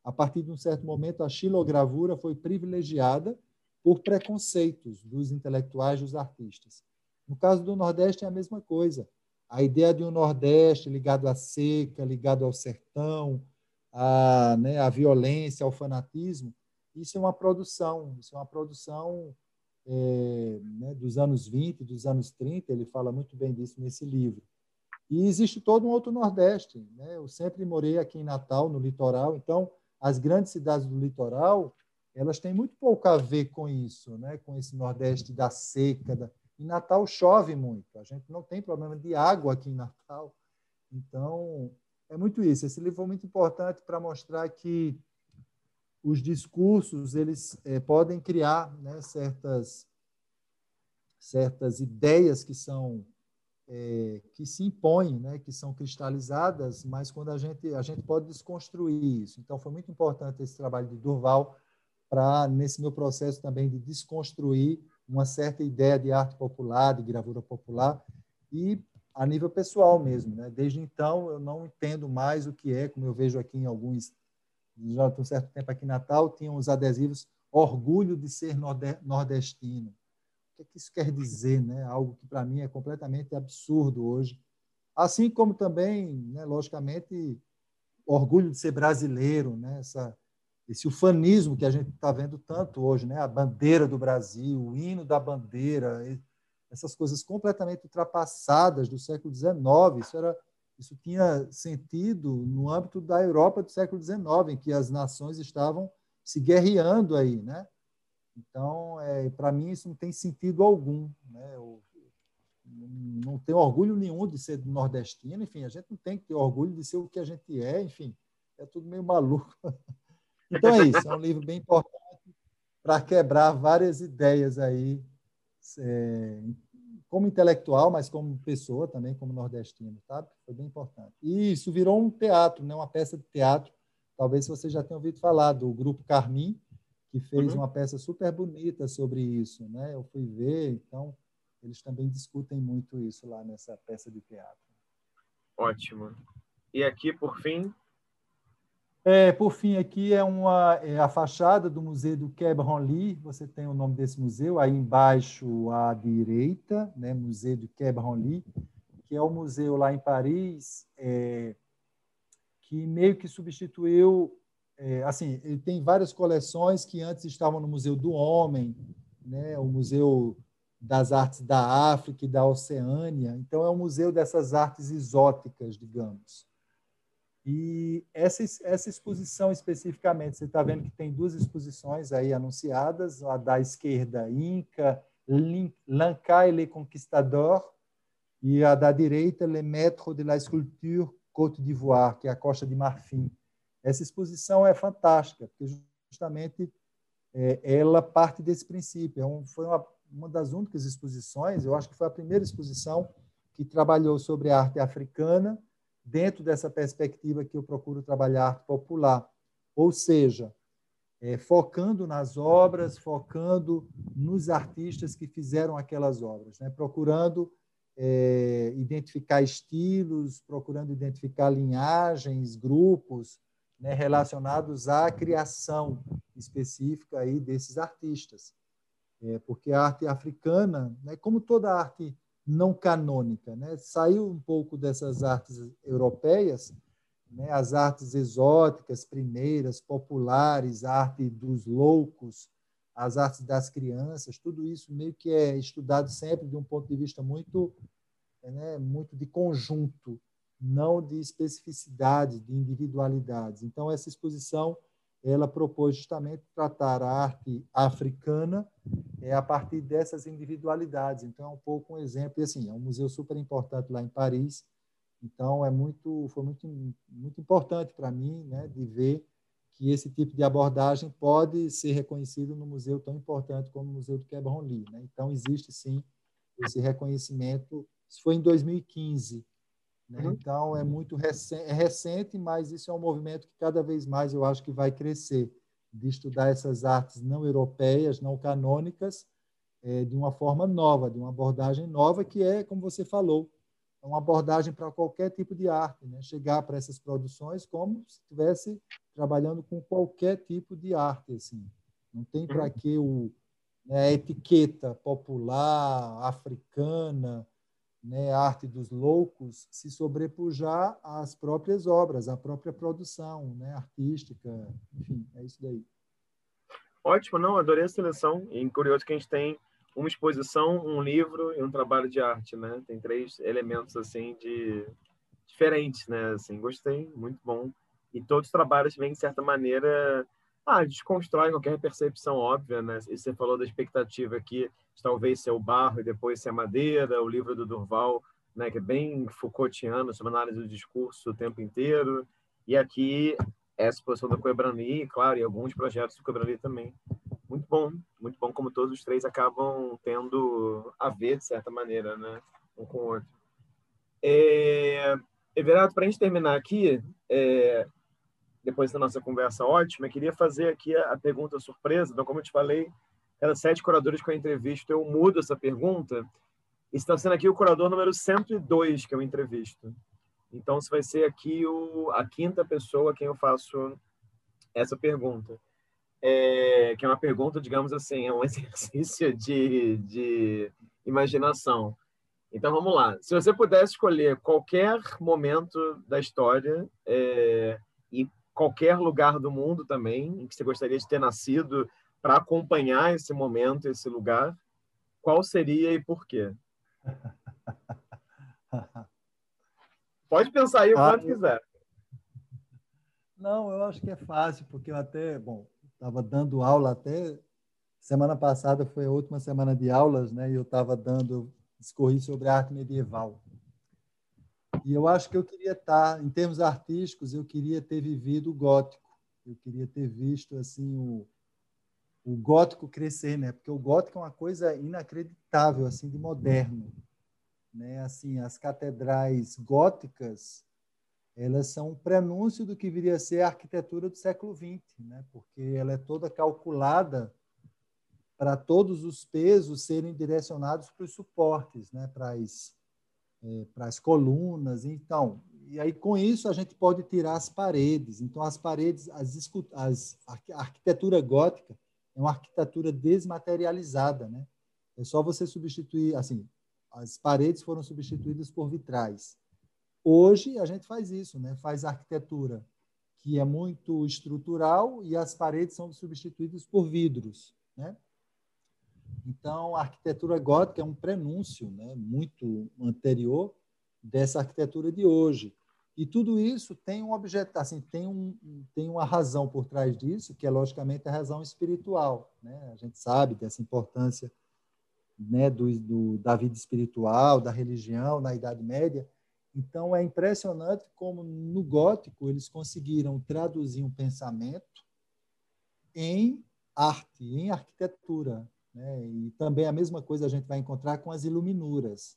A partir de um certo momento, a xilogravura foi privilegiada por preconceitos dos intelectuais, dos artistas. No caso do Nordeste, é a mesma coisa. A ideia de um Nordeste ligado à seca, ligado ao sertão, à, né, violência, ao fanatismo, isso é uma produção, isso é uma produção é, né, dos anos 20, dos anos 30, ele fala muito bem disso nesse livro. E existe todo um outro Nordeste. Né? Eu sempre morei aqui em Natal, no litoral, então as grandes cidades do litoral elas têm muito pouco a ver com isso, né? com esse Nordeste da seca, da, em Natal chove muito, a gente não tem problema de água aqui em Natal. Então, é muito isso. Esse livro foi muito importante para mostrar que os discursos eles é, podem criar né, certas certas ideias que são é, que se impõem, né, que são cristalizadas, mas quando a gente a gente pode desconstruir isso. Então foi muito importante esse trabalho de Durval para nesse meu processo também de desconstruir uma certa ideia de arte popular, de gravura popular e a nível pessoal mesmo, né? Desde então eu não entendo mais o que é, como eu vejo aqui em alguns já há um certo tempo aqui em Natal, tinham os adesivos orgulho de ser nordestino que, é que isso quer dizer, né? Algo que para mim é completamente absurdo hoje. Assim como também, né, logicamente, orgulho de ser brasileiro, né? Essa, esse ufanismo que a gente está vendo tanto hoje, né? A bandeira do Brasil, o hino da bandeira, essas coisas completamente ultrapassadas do século XIX. Isso era isso tinha sentido no âmbito da Europa do século XIX, em que as nações estavam se guerreando aí, né? Então, é, para mim, isso não tem sentido algum. Né? Eu, não tenho orgulho nenhum de ser nordestino, enfim, a gente não tem que ter orgulho de ser o que a gente é, enfim, é tudo meio maluco. (laughs) Então é isso, é um livro bem importante para quebrar várias ideias aí, é, como intelectual, mas como pessoa também, como nordestino, sabe? Foi bem importante. E isso virou um teatro, né? uma peça de teatro. Talvez você já tenha ouvido falar do Grupo Carmim, que fez uhum. uma peça super bonita sobre isso, né? Eu fui ver, então eles também discutem muito isso lá nessa peça de teatro. Ótimo. E aqui, por fim? É, por fim, aqui é, uma, é a fachada do Museu do Quai Branly. Você tem o nome desse museu aí embaixo à direita, né? Museu do Quai Branly, que é o museu lá em Paris, é, que meio que substituiu é, assim, ele tem várias coleções que antes estavam no Museu do Homem, né, o Museu das Artes da África e da Oceânia. Então, é um museu dessas artes exóticas, digamos. E essa, essa exposição especificamente, você está vendo que tem duas exposições aí anunciadas, a da esquerda, Inca, L'Inca le Conquistador, e a da direita, Le Maître de la Sculpture Côte d'Ivoire, que é a Costa de Marfim. Essa exposição é fantástica, porque justamente é, ela parte desse princípio. É foi uma, uma das únicas exposições, eu acho que foi a primeira exposição que trabalhou sobre a arte africana dentro dessa perspectiva que eu procuro trabalhar arte popular, ou seja, é, focando nas obras, focando nos artistas que fizeram aquelas obras, né? procurando é, identificar estilos, procurando identificar linhagens, grupos, né, relacionados à criação específica aí desses artistas. É, porque a arte africana, né, como toda arte não canônica, né, saiu um pouco dessas artes europeias, né, as artes exóticas, primeiras, populares, a arte dos loucos, as artes das crianças, tudo isso meio que é estudado sempre de um ponto de vista muito, né, muito de conjunto, não de especificidade, de individualidades. Então, essa exposição ela propôs justamente tratar a arte africana é, a partir dessas individualidades. Então, é um pouco um exemplo. E, assim, é um museu super importante lá em Paris. Então, é muito, foi muito, muito importante para mim né, de ver que esse tipo de abordagem pode ser reconhecido no museu tão importante como o Museu do Quebron-Lee. Né? Então, existe, sim, esse reconhecimento. Isso foi em 2015 né? Uhum. Então, é muito recente, é recente, mas isso é um movimento que cada vez mais eu acho que vai crescer, de estudar essas artes não europeias, não canônicas, é, de uma forma nova, de uma abordagem nova, que é, como você falou, é uma abordagem para qualquer tipo de arte, né? chegar para essas produções como se estivesse trabalhando com qualquer tipo de arte. Assim. Não tem para uhum. que o, né, a etiqueta popular, africana, né, a arte dos loucos se sobrepujar às próprias obras, à própria produção né, artística, enfim, é isso daí. Ótimo, não, adorei a seleção. E curioso que a gente tem uma exposição, um livro e um trabalho de arte, né? Tem três elementos assim de diferentes, né? Assim, gostei, muito bom. E todos os trabalhos vêm de certa maneira ah, desconstrói qualquer percepção óbvia, né? E você falou da expectativa aqui de talvez ser o barro e depois ser a madeira, o livro do Durval, né, que é bem Foucaultiano, sobre análise do discurso o tempo inteiro. E aqui essa exposição do Coebrani, claro, e alguns projetos do Coebrani também. Muito bom, muito bom como todos os três acabam tendo a ver, de certa maneira, né, um com o outro. É... Everardo, para a gente terminar aqui, é... depois da nossa conversa ótima, eu queria fazer aqui a, pergunta surpresa. Então, como eu te falei, cada sete curadores que eu entrevisto, eu mudo essa pergunta. Está sendo aqui o curador número 102 que eu entrevisto. Então, você vai ser aqui o, a quinta pessoa a quem eu faço essa pergunta. É, que é uma pergunta, digamos assim, é um (laughs) exercício de, de imaginação. Então, vamos lá. Se você pudesse escolher qualquer momento da história é, e qualquer lugar do mundo também em que você gostaria de ter nascido para acompanhar esse momento, esse lugar, qual seria e por quê? (laughs) Pode pensar aí o ah, quanto quiser. Não, eu acho que é fácil, porque eu até, bom, estava dando aula até semana passada foi a última semana de aulas, né? E eu estava dando discorri sobre arte medieval. E eu acho que eu queria estar, em termos artísticos, eu queria ter vivido o gótico. Eu queria ter visto assim o, o gótico crescer, né? Porque o gótico é uma coisa inacreditável assim de moderno né? Assim, as catedrais góticas, elas são um prenúncio do que viria a ser a arquitetura do século XX, né? Porque ela é toda calculada para todos os pesos serem direcionados para os suportes, né? Para as é, para as colunas, então, e aí com isso a gente pode tirar as paredes. Então as paredes, as, as a arquitetura gótica é uma arquitetura desmaterializada, né? É só você substituir, assim, as paredes foram substituídas por vitrais. Hoje a gente faz isso, né? Faz arquitetura que é muito estrutural e as paredes são substituídas por vidros, né? Então a arquitetura gótica é um prenúncio, né? Muito anterior dessa arquitetura de hoje. E tudo isso tem um objeto, assim, tem, um, tem uma razão por trás disso, que é logicamente a razão espiritual. Né? A gente sabe dessa importância né, do, do, da vida espiritual, da religião na Idade Média. Então, é impressionante como no gótico eles conseguiram traduzir um pensamento em arte, em arquitetura. Né? E também a mesma coisa a gente vai encontrar com as iluminuras.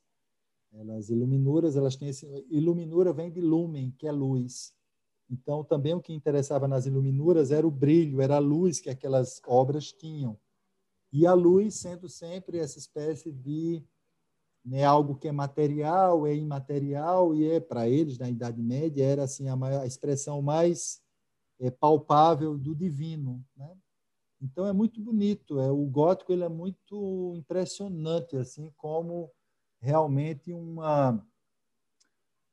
As iluminuras, elas têm esse... Iluminura vem de lumen, que é luz. Então, também o que interessava nas iluminuras era o brilho, era a luz que aquelas obras tinham. E a luz sendo sempre essa espécie de né, algo que é material, é imaterial e é para eles na Idade Média era assim a, maior, a expressão mais é, palpável do divino, né? Então é muito bonito, é o gótico ele é muito impressionante assim como realmente uma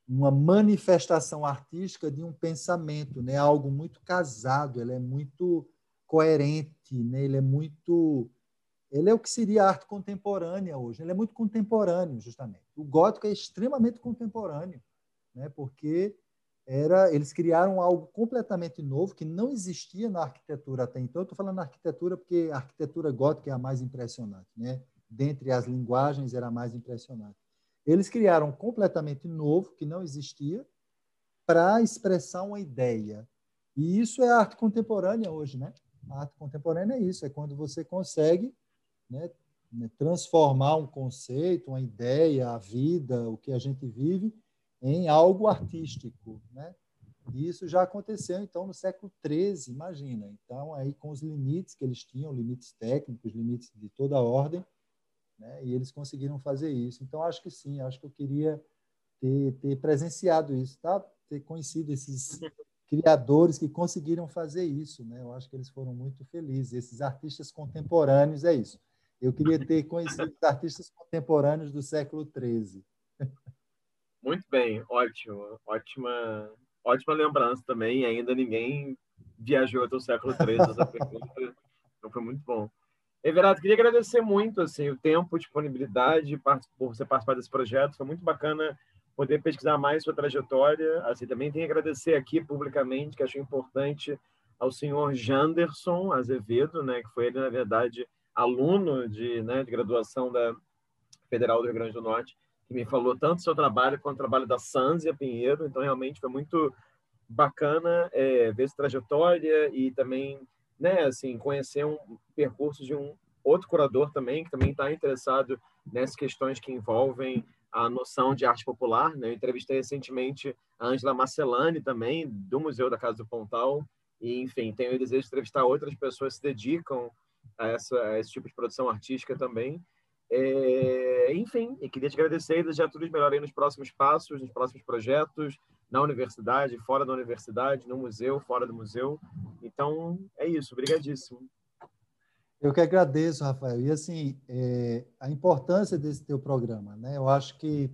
uma manifestação artística de um pensamento, né? Algo muito casado, ele é muito coerente, né? Ele é muito ele é o que seria a arte contemporânea hoje. Ele é muito contemporâneo, justamente. O gótico é extremamente contemporâneo, né? porque era, eles criaram algo completamente novo que não existia na arquitetura até então. Estou falando arquitetura porque a arquitetura gótica é a mais impressionante. Né? Dentre as linguagens, era a mais impressionante. Eles criaram completamente novo, que não existia, para expressar uma ideia. E isso é arte contemporânea hoje. Né? A arte contemporânea é isso, é quando você consegue né, né, transformar um conceito, uma ideia, a vida, o que a gente vive, em algo artístico, né? E isso já aconteceu, então, no século XIII, imagina. Então, aí com os limites que eles tinham, limites técnicos, limites de toda a ordem, né? e eles conseguiram fazer isso. Então, acho que sim, acho que eu queria ter, ter presenciado isso, tá? ter conhecido esses criadores que conseguiram fazer isso. Né? Eu acho que eles foram muito felizes. Esses artistas contemporâneos, é isso. Eu queria ter conhecido os artistas contemporâneos do século XIII. Muito bem, ótimo, ótima, ótima lembrança também. Ainda ninguém viajou até o século XIII. Essa (laughs) pergunta então foi muito bom. Everardo, queria agradecer muito assim o tempo, disponibilidade por você participar desse projeto. Foi muito bacana poder pesquisar mais sua trajetória. Assim, também tenho que agradecer aqui publicamente, que acho importante, ao senhor Janderson Azevedo, né, que foi ele, na verdade, aluno de, né, de graduação da Federal do Rio Grande do Norte, que me falou tanto do seu trabalho quanto do trabalho da Sanzia Pinheiro. Então, realmente foi muito bacana é, ver essa trajetória e também né, assim, conhecer um percurso de um outro curador também, que também está interessado nessas questões que envolvem a noção de arte popular. Né? Eu entrevistei recentemente a Angela Marcelani também, do Museu da Casa do Pontal, e, enfim, tenho o desejo de entrevistar outras pessoas que se dedicam a, essa, a esse tipo de produção artística também. É, enfim, e queria te agradecer e desejar tudo de melhor aí nos próximos passos, nos próximos projetos, na universidade, fora da universidade, no museu, fora do museu. Então, é isso. Obrigadíssimo. Eu que agradeço, Rafael. E, assim, é, a importância desse teu programa, né? Eu acho que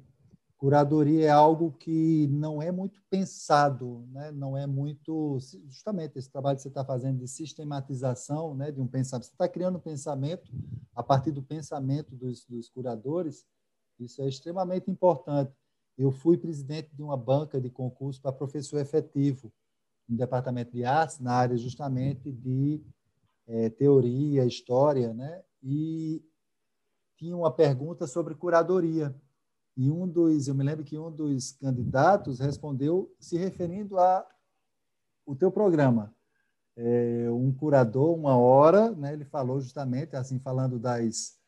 curadoria é algo que não é muito pensado, né? não é muito. Justamente esse trabalho que você está fazendo de sistematização né? de um pensamento. Você está criando um pensamento a partir do pensamento dos, dos curadores, isso é extremamente importante. Eu fui presidente de uma banca de concurso para professor efetivo no departamento de artes, na área justamente de é, teoria, história, né? e tinha uma pergunta sobre curadoria. E um dos, eu me lembro que um dos candidatos respondeu se referindo a o teu programa. É, um curador, uma hora, né, ele falou justamente, assim, falando das,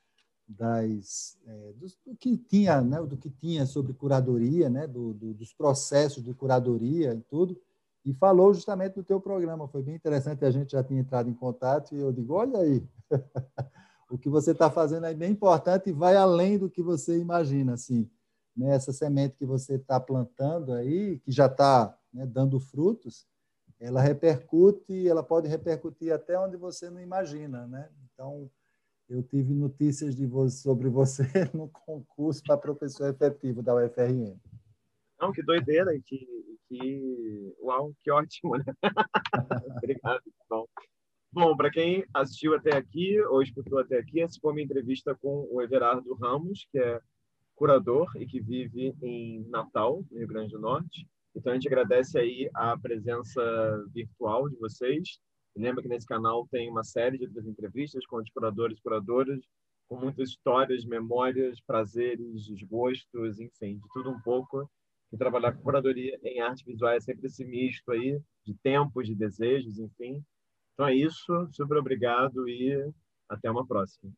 das é, do, do, que tinha, né, do que tinha sobre curadoria, né, do, do, dos processos de curadoria e tudo, e falou justamente do teu programa. Foi bem interessante, a gente já tinha entrado em contato e eu digo, olha aí, (laughs) o que você está fazendo é bem importante e vai além do que você imagina, assim. Né? Essa semente que você está plantando aí, que já está né, dando frutos, ela repercute, ela pode repercutir até onde você não imagina, né? Então, eu tive notícias de você, sobre você (laughs) no concurso para professor efetivo da UFRN. Não, que doideira, que, que uau, que ótimo, né? (laughs) Obrigado, bom. Bom, para quem assistiu até aqui ou escutou até aqui, essa foi uma entrevista com o Everardo Ramos, que é curador e que vive em Natal, no Rio Grande do Norte. Então a gente agradece aí a presença virtual de vocês. E lembra que nesse canal tem uma série de outras entrevistas com os curadores e curadoras, com muitas histórias, memórias, prazeres, desgostos, enfim, de tudo um pouco. E trabalhar com curadoria em arte visual é sempre esse misto aí de tempos, de desejos, enfim. Então é isso. Super obrigado e até uma próxima.